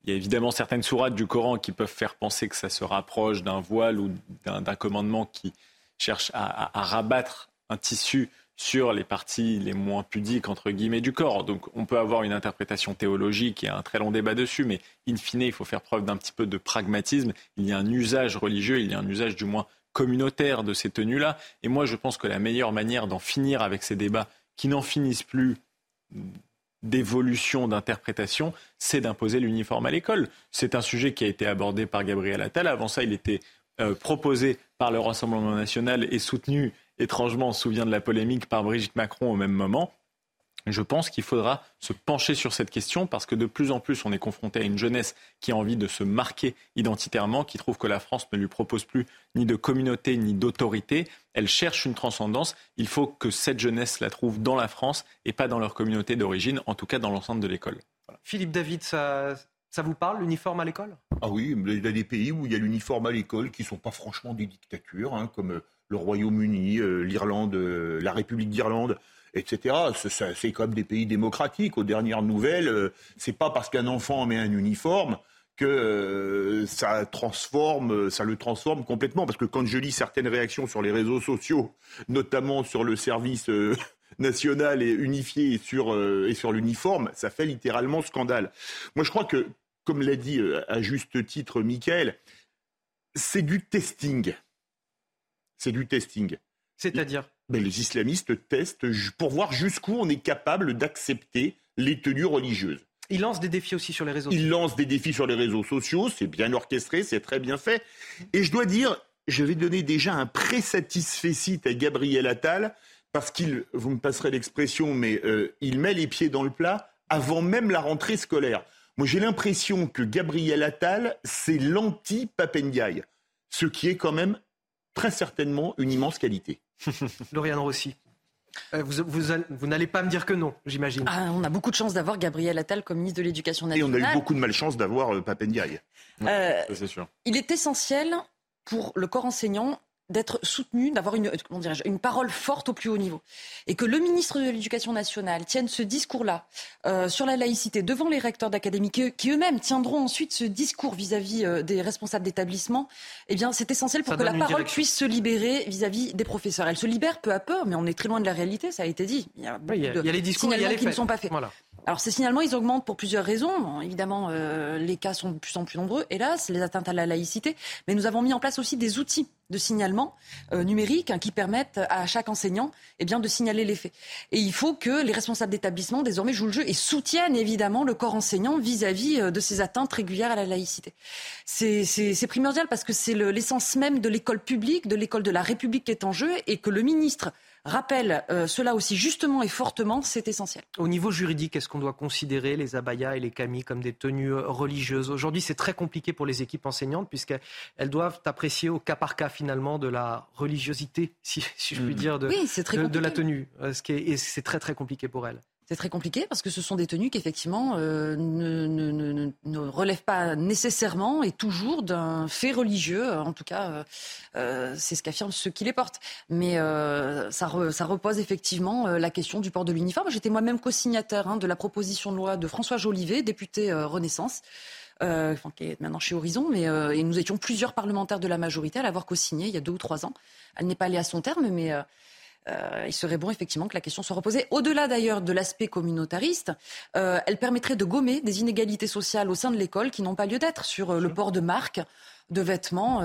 il y a évidemment certaines sourates du Coran qui peuvent faire penser que ça se rapproche d'un voile ou d'un commandement qui cherche à rabattre un tissu sur les parties les moins pudiques, entre guillemets, du corps. Donc on peut avoir une interprétation théologique et un très long débat dessus, mais in fine, il faut faire preuve d'un petit peu de pragmatisme. Il y a un usage religieux, il y a un usage du moins communautaire de ces tenues-là. Et moi, je pense que la meilleure manière d'en finir avec ces débats qui n'en finissent plus d'évolution, d'interprétation, c'est d'imposer l'uniforme à l'école. C'est un sujet qui a été abordé par Gabriel Attal. Avant ça, il était euh, proposé par le Rassemblement national et soutenu étrangement, on se souvient de la polémique par Brigitte Macron au même moment. Je pense qu'il faudra se pencher sur cette question parce que de plus en plus, on est confronté à une jeunesse qui a envie de se marquer identitairement, qui trouve que la France ne lui propose plus ni de communauté ni d'autorité. Elle cherche une transcendance. Il faut que cette jeunesse la trouve dans la France et pas dans leur communauté d'origine, en tout cas dans l'enceinte de l'école. Philippe David, ça, ça vous parle, l'uniforme à l'école? Ah oui, il y a des pays où il y a l'uniforme à l'école qui ne sont pas franchement des dictatures, hein, comme le Royaume-Uni, euh, l'Irlande, euh, la République d'Irlande, etc. C'est même des pays démocratiques. Aux dernières nouvelles, euh, c'est pas parce qu'un enfant met un uniforme que ça transforme, ça le transforme complètement. Parce que quand je lis certaines réactions sur les réseaux sociaux, notamment sur le service national et unifié et sur, et sur l'uniforme, ça fait littéralement scandale. Moi, je crois que, comme l'a dit à juste titre Michael, c'est du testing c'est du testing. C'est-à-dire ben, Les islamistes testent pour voir jusqu'où on est capable d'accepter les tenues religieuses. Ils lancent des défis aussi sur les réseaux sociaux. Ils lancent des défis sur les réseaux sociaux, c'est bien orchestré, c'est très bien fait. Et je dois dire, je vais donner déjà un pré-satisfait site à Gabriel Attal, parce qu'il, vous me passerez l'expression, mais euh, il met les pieds dans le plat avant même la rentrée scolaire. Moi, j'ai l'impression que Gabriel Attal, c'est l'anti-Papendiaï, ce qui est quand même très certainement une immense qualité. Lauriane Rossi. Euh, vous, vous, n'allez pas me dire que non, j'imagine. Ah, on a beaucoup de chance d'avoir Gabriel Attal comme ministre de l'Éducation nationale. Et on a eu beaucoup de malchance d'avoir euh, Papendiaï. Euh, c'est sûr. Il est essentiel pour le corps enseignant d'être soutenu, d'avoir une, une parole forte au plus haut niveau. Et que le ministre de l'Éducation nationale tienne ce discours-là euh, sur la laïcité devant les recteurs d'académie, qui, eux-mêmes tiendront ensuite ce discours vis-à-vis euh, des responsables d'établissement, eh bien, c'est essentiel pour que la parole puisse se libérer vis-à-vis des professeurs. Elle se libère peu à peu, mais on est très loin de la réalité, ça a été dit. Il y a, les discours, il y a les qui ne sont pas faits. Alors ces signalements, ils augmentent pour plusieurs raisons. évidemment, euh, les cas sont de plus en plus nombreux, hélas, les atteintes à la laïcité. Mais nous avons mis en place aussi des outils de signalement euh, numérique hein, qui permettent à chaque enseignant eh bien, de signaler les faits. Et il faut que les responsables d'établissement désormais jouent le jeu et soutiennent évidemment le corps enseignant vis-à-vis euh, de ces atteintes régulières à la laïcité. C'est primordial parce que c'est l'essence même de l'école publique, de l'école de la République qui est en jeu et que le ministre rappelle euh, cela aussi justement et fortement, c'est essentiel. Au niveau juridique, est-ce qu'on doit considérer les abayas et les camis comme des tenues euh, religieuses? Aujourd'hui, c'est très compliqué pour les équipes enseignantes puisqu'elles doivent apprécier au cas par cas finalement de la religiosité, si, je puis mmh. dire, de, de, la tenue. Euh, ce qui est, et c'est très très compliqué pour elles. C'est très compliqué parce que ce sont des tenues qui effectivement euh, ne, ne, ne, relèvent pas nécessairement et toujours d'un fait religieux. En tout cas, euh, euh c'est ce qu'affirment ceux qui les portent. Mais ça, repose effectivement la question du port de l'uniforme. J'étais moi-même co-signataire hein, de la proposition de loi de François Jolivet, député Renaissance. Qui est maintenant chez Horizon, mais et nous étions plusieurs parlementaires de la majorité à l'avoir co-signé il y a deux ou trois ans. Elle n'est pas allée à son terme, mais euh, il serait bon effectivement que la question soit reposée. Au-delà d'ailleurs de l'aspect communautariste, euh, elle permettrait de gommer des inégalités sociales au sein de l'école qui n'ont pas lieu d'être sur euh, le port de marques de vêtements.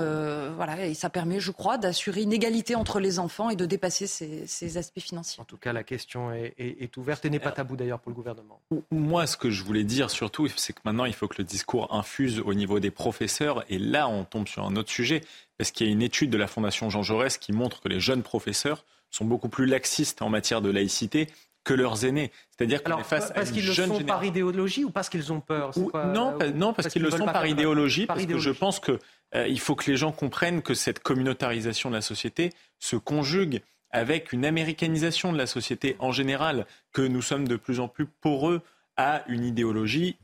voilà, et ça permet, je crois, d'assurer une égalité entre les enfants et de dépasser ces, aspects financiers. En tout cas, la question est, ouverte et n'est pas tabou d'ailleurs pour le gouvernement. Moi, ce que je voulais dire surtout, c'est que maintenant, il faut que le discours infuse au niveau des professeurs. Et là, on tombe sur un autre sujet, parce qu'il y a une étude de la Fondation Jean Jaurès qui montre que les jeunes professeurs sont beaucoup plus laxistes en matière de laïcité que leurs aînés. C'est-à-dire qu'on est face parce qu'ils le sont par idéologie ou parce qu'ils ont peur Non, non, parce, qu'ils le sont par idéologie, parce que je pense qu'il euh, faut que les gens comprennent que cette communautarisation de la société se conjugue avec une américanisation de la société en général, que nous sommes de plus en plus poreux à une idéologie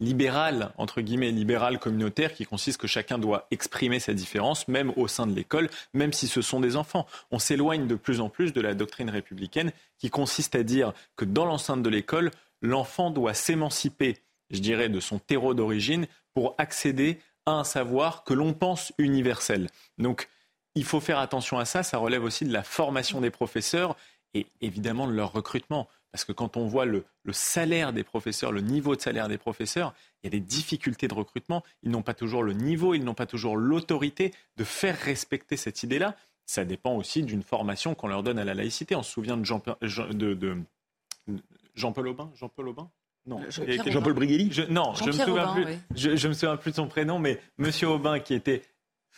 libéral, entre guillemets, libéral communautaire, qui consiste que chacun doit exprimer sa différence, même au sein de l'école, même si ce sont des enfants. On s'éloigne de plus en plus de la doctrine républicaine qui consiste à dire que dans l'enceinte de l'école, l'enfant doit s'émanciper, je dirais, de son terreau d'origine pour accéder à un savoir que l'on pense universel. Donc, il faut faire attention à ça. Ça relève aussi de la formation des professeurs et évidemment de leur recrutement. Parce que quand on voit le, salaire des professeurs, le niveau de salaire des professeurs, il y a des difficultés de recrutement. Ils n'ont pas toujours le niveau, ils n'ont pas toujours l'autorité de faire respecter cette idée-là. Ça dépend aussi d'une formation qu'on leur donne à la laïcité. On se souvient de Jean, de, Jean-Paul Aubin? Jean-Paul Aubin? Non. Jean-Paul Brigelli? Non, je me, souviens plus, je, me souviens plus de son prénom, mais Monsieur Aubin, qui était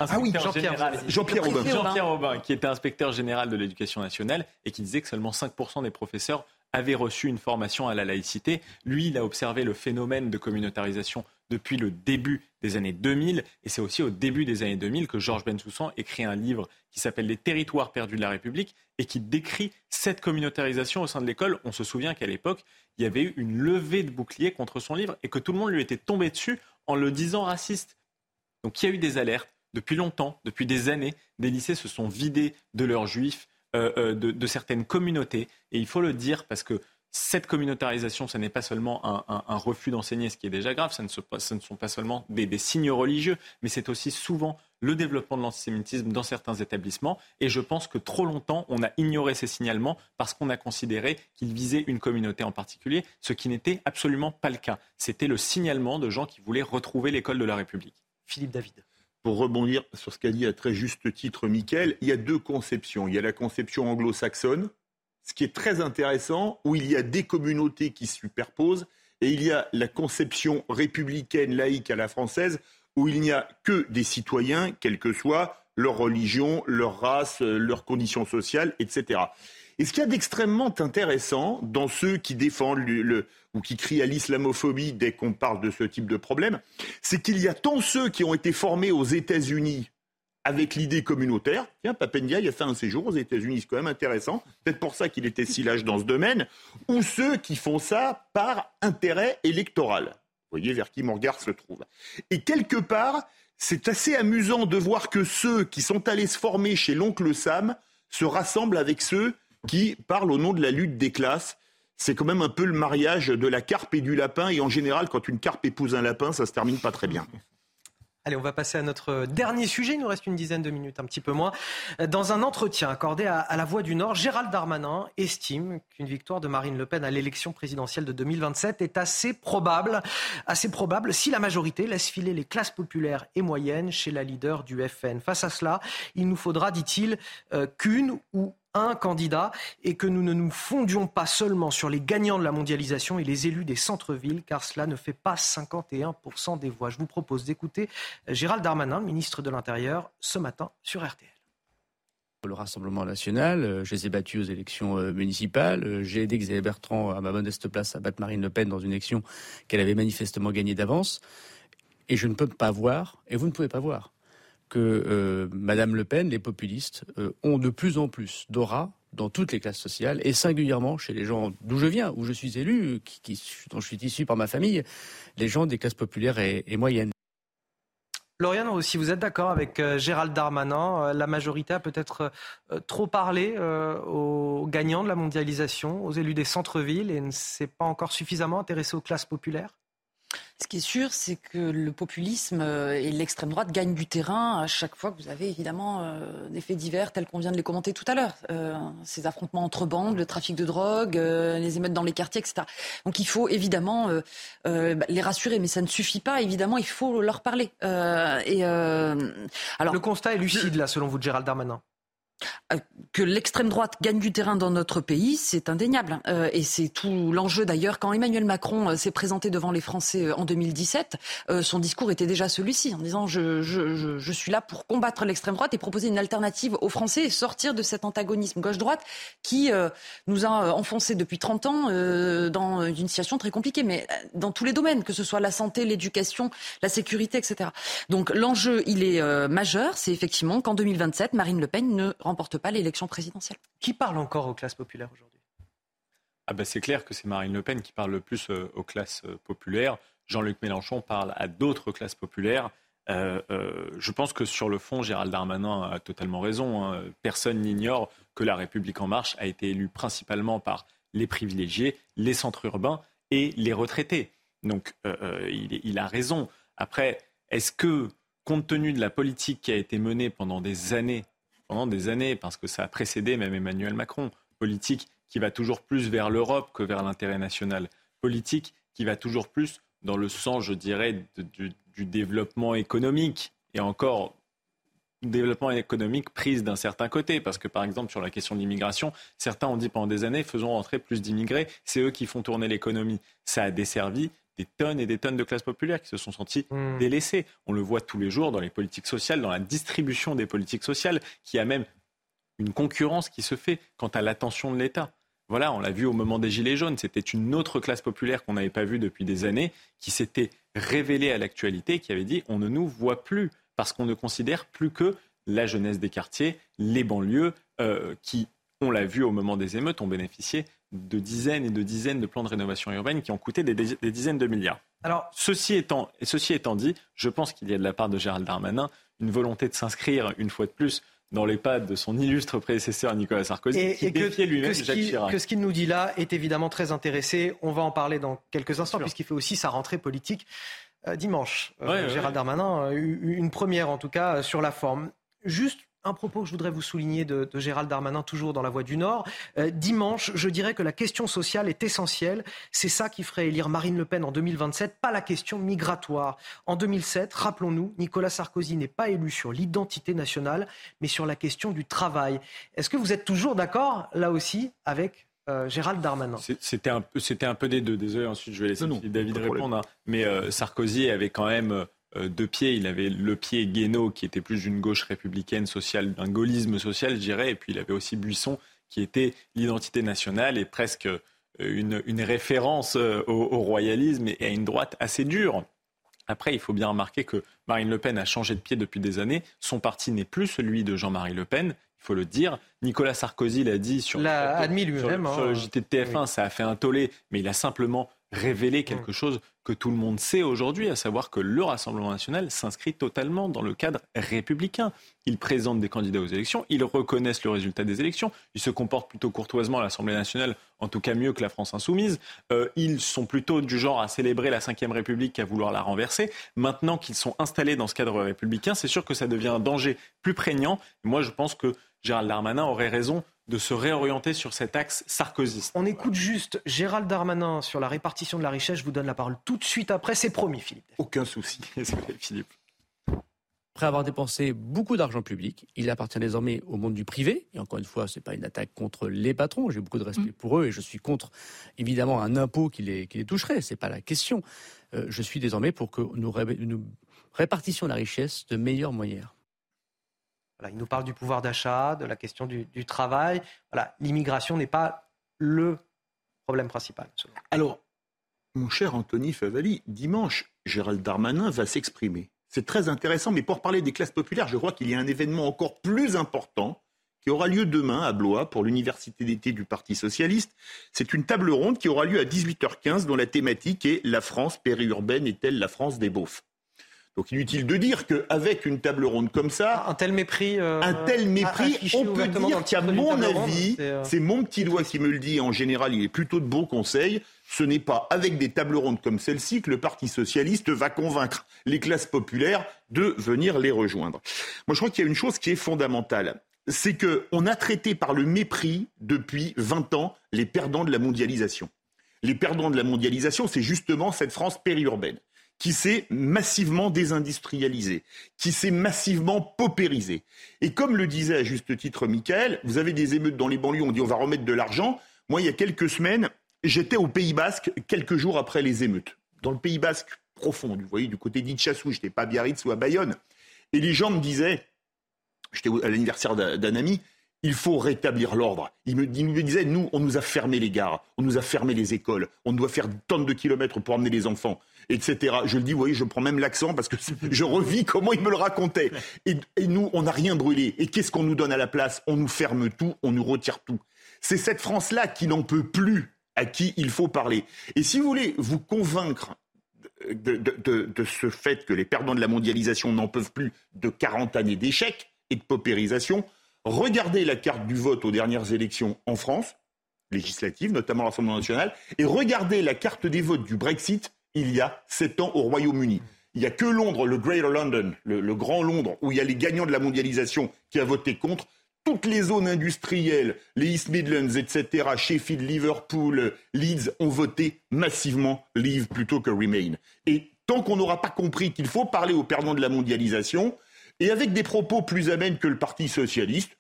ah oui, Jean-Pierre Aubin. Jean-Pierre Aubin, qui était inspecteur général de l'éducation nationale et qui disait que seulement 5% des professeurs avait reçu une formation à la laïcité. Lui, il a observé le phénomène de communautarisation depuis le début des années 2000. Et c'est aussi au début des années 2000 que Georges Bensoussan écrit un livre qui s'appelle Les territoires perdus de la République et qui décrit cette communautarisation au sein de l'école. On se souvient qu'à l'époque, il y avait eu une levée de bouclier contre son livre et que tout le monde lui était tombé dessus en le disant raciste. Donc il y a eu des alertes depuis longtemps, depuis des années. Des lycées se sont vidés de leurs juifs, euh, euh, de, certaines communautés. Et il faut le dire parce que cette communautarisation, ce n'est pas seulement un, refus d'enseigner, ce qui est déjà grave, ce ne, sont pas seulement des, signes religieux, mais c'est aussi souvent le développement de l'antisémitisme dans certains établissements. Et je pense que trop longtemps, on a ignoré ces signalements parce qu'on a considéré qu'ils visaient une communauté en particulier, ce qui n'était absolument pas le cas. C'était le signalement de gens qui voulaient retrouver l'école de la République. Philippe David pour rebondir sur ce qu'a dit à très juste titre Mickaël, il y a deux conceptions. Il y a la conception anglo-saxonne, ce qui est très intéressant, où il y a des communautés qui se superposent, et il y a la conception républicaine laïque à la française, où il n'y a que des citoyens, quelle que soit leur religion, leur race, leurs conditions sociales, etc. Et ce qu'il y a d'extrêmement intéressant dans ceux qui défendent ou qui crient à l'islamophobie dès qu'on parle de ce type de problème, c'est qu'il y a tant ceux qui ont été formés aux États-Unis avec l'idée communautaire. Tiens, Papendia, il a fait un séjour aux États-Unis, c'est quand même intéressant. Peut-être pour ça qu'il était si lâche dans ce domaine. Ou ceux qui font ça par intérêt électoral. Vous voyez vers qui mon regard se trouve. Et quelque part, c'est assez amusant de voir que ceux qui sont allés se former chez l'oncle Sam se rassemblent avec ceux qui parlent au nom de la lutte des classes c'est quand même un peu le mariage de la carpe et du lapin. Et en général, quand une carpe épouse un lapin, ça se termine pas très bien. Allez, on va passer à notre dernier sujet. Il nous reste une dizaine de minutes, un petit peu moins. Dans un entretien accordé à, La Voix du Nord, Gérald Darmanin estime qu'une victoire de Marine Le Pen à l'élection présidentielle de 2027 est assez probable, assez probable si la majorité laisse filer les classes populaires et moyennes chez la leader du FN. Face à cela, il nous faudra, dit-il, euh, qu'une ou un candidat et que nous ne nous fondions pas seulement sur les gagnants de la mondialisation et les élus des centres-villes, car cela ne fait pas 51% des voix. Je vous propose d'écouter Gérald Darmanin, ministre de l'Intérieur, ce matin sur RTL. Le Rassemblement national, euh, je les ai battus aux élections euh, municipales. Euh, j'ai aidé Xavier Bertrand à ma modeste place à battre Marine Le Pen dans une élection qu'elle avait manifestement gagnée d'avance. Et je ne peux pas voir, et vous ne pouvez pas voir, que euh, Madame Le Pen, les populistes, euh, ont de plus en plus d'aura dans toutes les classes sociales et singulièrement chez les gens d'où je viens, où je suis élu, dont je suis issu par ma famille, les gens des classes populaires et, moyennes. Lauriane, si vous êtes d'accord avec euh, Gérald Darmanin, la majorité a peut-être trop parlé aux gagnants de la mondialisation, aux élus des centres-villes et ne s'est pas encore suffisamment intéressé aux classes populaires? Ce qui est sûr, c'est que le populisme euh, et l'extrême droite gagnent du terrain à chaque fois que vous avez évidemment euh, des faits divers tels qu'on vient de les commenter tout à l'heure. Euh, ces affrontements entre bandes, le trafic de drogue, les émeutes dans les quartiers, etc. Donc il faut évidemment bah, les rassurer, mais ça ne suffit pas. Évidemment, il faut leur parler. et alors, le constat est lucide là, selon vous, Gérald Darmanin. Euh, que l'extrême droite gagne du terrain dans notre pays, c'est indéniable. Euh, et c'est tout l'enjeu d'ailleurs. Quand Emmanuel Macron euh, s'est présenté devant les Français en 2017, son discours était déjà celui-ci, en disant je, suis là pour combattre l'extrême droite et proposer une alternative aux Français et sortir de cet antagonisme gauche-droite qui nous a enfoncés depuis 30 ans dans une situation très compliquée, mais dans tous les domaines, que ce soit la santé, l'éducation, la sécurité, etc. Donc l'enjeu, il est majeur. C'est effectivement qu'en 2027, Marine Le Pen ne remporte pas l'élection présidentielle. Qui parle encore aux classes populaires aujourd'hui? Ah ben C'est clair que c'est Marine Le Pen qui parle le plus euh, aux classes euh, populaires. Jean-Luc Mélenchon parle à d'autres classes populaires. Euh, euh, je pense que sur le fond, Gérald Darmanin a totalement raison. Hein. Personne n'ignore que la République en marche a été élue principalement par les privilégiés, les centres urbains et les retraités. Donc euh, il, il, a raison. Après, est-ce que, compte tenu de la politique qui a été menée pendant des années, pendant des années, parce que ça a précédé même Emmanuel Macron, politique qui va toujours plus vers l'Europe que vers l'intérêt national, politique qui va toujours plus dans le sens, je dirais, du, développement économique. Et encore, développement économique prise d'un certain côté. Parce que, par exemple, sur la question de l'immigration, certains ont dit pendant des années, faisons rentrer plus d'immigrés, c'est eux qui font tourner l'économie. Ça a desservi des tonnes et des tonnes de classes populaires qui se sont senties mmh. délaissées. On le voit tous les jours dans les politiques sociales, dans la distribution des politiques sociales, qui a même une concurrence qui se fait quant à l'attention de l'État. Voilà, on l'a vu au moment des Gilets jaunes. C'était une autre classe populaire qu'on n'avait pas vue depuis des années, qui s'était révélée à l'actualité, qui avait dit on ne nous voit plus, parce qu'on ne considère plus que la jeunesse des quartiers, les banlieues, euh, qui, on l'a vu au moment des émeutes, ont bénéficié de dizaines et de dizaines de plans de rénovation urbaine qui ont coûté des, dizaines de milliards. Alors, ceci étant, ceci étant dit, je pense qu'il y a de la part de Gérald Darmanin une volonté de s'inscrire, une fois de plus, dans les pas de son illustre prédécesseur Nicolas Sarkozy, et, qui défiait lui-même Jacques Chirac. Que ce qu'il nous dit là est évidemment très intéressé. On va en parler dans quelques instants, puisqu'il fait aussi sa rentrée politique euh, dimanche. Euh, Gérald Darmanin, une première en tout cas sur la forme. Juste un propos que je voudrais vous souligner de, Gérald Darmanin, toujours dans la Voix du Nord. Euh, dimanche, je dirais que la question sociale est essentielle. C'est ça qui ferait élire Marine Le Pen en 2027, pas la question migratoire. En 2007, rappelons-nous, Nicolas Sarkozy n'est pas élu sur l'identité nationale, mais sur la question du travail. Est-ce que vous êtes toujours d'accord, là aussi, avec euh, Gérald Darmanin? C'était un, un, peu des deux. Désolé, ensuite je vais laisser David répondre. Hein. Mais euh, Sarkozy avait quand même euh, deux pieds. Il avait le pied Guénaud, qui était plus d'une gauche républicaine sociale, d'un gaullisme social, je dirais. Et puis il avait aussi Buisson, qui était l'identité nationale et presque euh, une, une référence euh, au, au, royalisme et à une droite assez dure. Après, il faut bien remarquer que Marine Le Pen a changé de pied depuis des années. Son parti n'est plus celui de Jean-Marie Le Pen. Il faut le dire. Nicolas Sarkozy l'a dit sur, l'a admis lui-même, sur, le. JT de TF1, ça a fait un tollé, mais il a simplement révéler quelque chose que tout le monde sait aujourd'hui, à savoir que le Rassemblement national s'inscrit totalement dans le cadre républicain. Ils présentent des candidats aux élections, ils reconnaissent le résultat des élections, ils se comportent plutôt courtoisement à l'Assemblée nationale, en tout cas mieux que la France insoumise. Euh, ils sont plutôt du genre à célébrer la Ve République qu'à vouloir la renverser. Maintenant qu'ils sont installés dans ce cadre républicain, c'est sûr que ça devient un danger plus prégnant. Moi, je pense que Gérald Darmanin aurait raison de se réorienter sur cet axe sarkozyste. On écoute juste Gérald Darmanin sur la répartition de la richesse. Je vous donne la parole tout de suite après. C'est promis, Philippe. Aucun souci. Philippe. Après avoir dépensé beaucoup d'argent public, il appartient désormais au monde du privé. Et encore une fois, ce n'est pas une attaque contre les patrons. J'ai beaucoup de respect mm. pour eux et je suis contre, évidemment, un impôt qui les, qui les toucherait. Ce n'est pas la question. Euh, je suis désormais pour que nous, nous répartissions la richesse de meilleure manière il nous parle du pouvoir d'achat, de la question du, travail. L'immigration n'est pas le problème principal. Alors, mon cher Anthony Favali, dimanche, Gérald Darmanin va s'exprimer. C'est très intéressant, mais pour parler des classes populaires, je crois qu'il y a un événement encore plus important qui aura lieu demain à Blois pour l'université d'été du Parti socialiste. C'est une table ronde qui aura lieu à 18h15 dont la thématique est La France périurbaine est-elle la France des beaufs? Donc inutile de dire qu'avec une table ronde comme ça, un tel mépris, euh, un tel mépris, on peut dire qu'à mon avis, euh, c'est mon petit doigt qui me le dit. En général, il est plutôt de bons conseils. Ce n'est pas avec des tables rondes comme celle-ci que le Parti socialiste va convaincre les classes populaires de venir les rejoindre. Moi, je crois qu'il y a une chose qui est fondamentale c'est qu'on a traité par le mépris depuis 20 ans les perdants de la mondialisation. Les perdants de la mondialisation, c'est justement cette France périurbaine qui s'est massivement désindustrialisé, qui s'est massivement paupérisé. Et comme le disait à juste titre Michael, vous avez des émeutes dans les banlieues, on dit on va remettre de l'argent. Moi, il y a quelques semaines, j'étais au Pays Basque quelques jours après les émeutes. Dans le Pays Basque profond, vous voyez, du côté d'Itchassou, j'étais pas à Biarritz ou à Bayonne. Et les gens me disaient, j'étais à l'anniversaire d'un ami, il faut rétablir l'ordre. Il me, me, disait, nous, on nous a fermé les gares, on nous a fermé les écoles, on doit faire tonnes de kilomètres pour emmener les enfants etc. Je le dis, oui, je prends même l'accent parce que je revis comment il me le racontait. Et, nous, on n'a rien brûlé. Et qu'est-ce qu'on nous donne à la place? On nous ferme tout, on nous retire tout. C'est cette France-là qui n'en peut plus, à qui il faut parler. Et si vous voulez vous convaincre de, de, ce fait que les perdants de la mondialisation n'en peuvent plus de 40 années d'échecs et de paupérisation. Regardez la carte du vote aux dernières élections en France, législatives, notamment l'Assemblée nationale, et regardez la carte des votes du Brexit il y a sept ans au Royaume-Uni. Il n'y a que Londres, le Greater London, le, Grand Londres, où il y a les gagnants de la mondialisation qui a voté contre. Toutes les zones industrielles, les East Midlands, etc., Sheffield, Liverpool, Leeds, ont voté massivement Leave plutôt que Remain. Et tant qu'on n'aura pas compris qu'il faut parler aux perdants de la mondialisation, et avec des propos plus amènes que le Parti socialiste,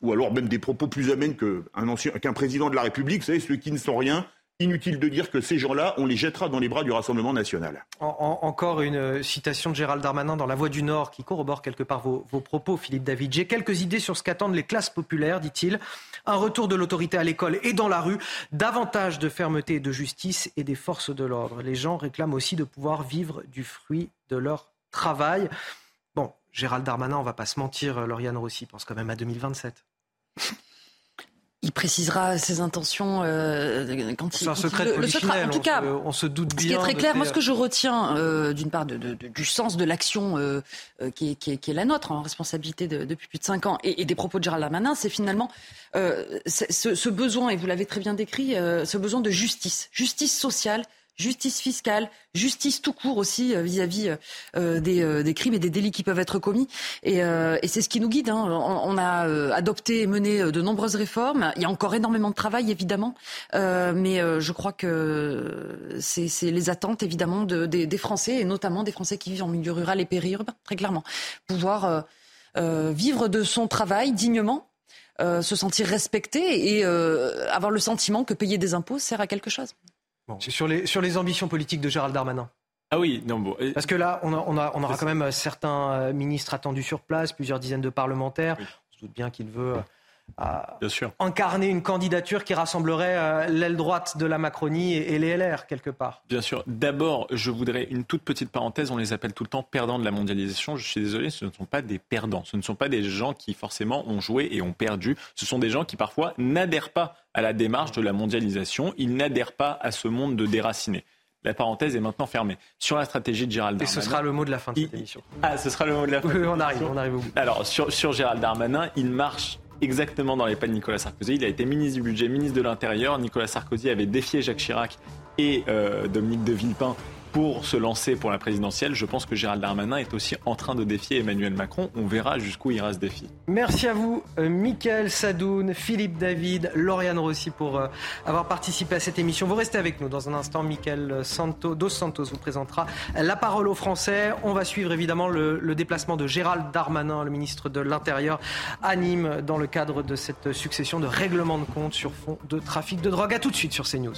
ou alors même des propos plus amènes qu'un président de la République, vous savez, ceux qui ne sont rien, Inutile de dire que ces gens-là, on les jettera dans les bras du Rassemblement national. encore une euh, citation de Gérald Darmanin dans La Voix du Nord qui corrobore quelque part vos, propos, Philippe David. J'ai quelques idées sur ce qu'attendent les classes populaires, dit-il. Un retour de l'autorité à l'école et dans la rue, davantage de fermeté et de justice et des forces de l'ordre. Les gens réclament aussi de pouvoir vivre du fruit de leur travail. Bon, Gérald Darmanin, on va pas se mentir, Lauriane Rossi pense quand même à 2027 il précisera ses intentions euh, quand il. C'est un secret le, secret, en tout cas, on se, doute bien. Ce qui est très clair, moi, ce que je retiens euh, d'une part de, de, du sens de l'action euh, qui, est, qui, qui, est, la nôtre en responsabilité depuis plus de cinq ans et, et, des propos de Gérald Darmanin, c'est finalement euh, ce, ce, besoin, et vous l'avez très bien décrit, ce besoin de justice, justice sociale, justice fiscale, justice tout court aussi euh, vis-à-vis euh, euh, des, crimes et des délits qui peuvent être commis. Et, c'est ce qui nous guide. Hein. On, a adopté et mené de nombreuses réformes. Il y a encore énormément de travail, évidemment. mais je crois que c'est les attentes, évidemment, des, Français, et notamment des Français qui vivent en milieu rural et périurbain, très clairement. Pouvoir vivre de son travail dignement, se sentir respecté et avoir le sentiment que payer des impôts sert à quelque chose. Sur, les, sur les ambitions politiques de Gérald Darmanin. Ah oui, non, bon. Parce que là, on, on, on aura quand même euh, certains euh, ministres attendus sur place, plusieurs dizaines de parlementaires. On se doute bien qu'il veut euh, incarner une candidature qui rassemblerait l'aile droite de la Macronie et, les LR, quelque part. Bien sûr. D'abord, je voudrais une toute petite parenthèse. On les appelle tout le temps perdants de la mondialisation. Je suis désolé, ce ne sont pas des perdants. Ce ne sont pas des gens qui, forcément, ont joué et ont perdu. Ce sont des gens qui, parfois, n'adhèrent pas à la démarche de la mondialisation. Ils n'adhèrent pas à ce monde de déracinés. La parenthèse est maintenant fermée. Sur la stratégie de Gérald Darmanin. Et ce sera le mot de la fin de cette émission. Ah, ce sera le mot de la fin. Oui, on arrive, on arrive au bout. Alors, sur, sur Gérald Darmanin, il marche exactement dans les pas de Nicolas Sarkozy. Il a été ministre du budget, ministre de l'Intérieur. Nicolas Sarkozy avait défié Jacques Chirac et euh, Dominique de Villepin pour se lancer pour la présidentielle. Je pense que Gérald Darmanin est aussi en train de défier Emmanuel Macron. On verra jusqu'où ira ce défi. Merci à vous, euh, Mickaël Sadoun, Philippe David, Lauriane Rossi pour euh, avoir participé à cette émission. Vous restez avec nous dans un instant. Mickaël Santos, Dos Santos vous présentera la parole aux Français. On va suivre évidemment le, déplacement de Gérald Darmanin, le ministre de l'Intérieur, à Nîmes dans le cadre de cette succession de règlements de compte sur fond de trafic de drogue. À tout de suite sur CNews.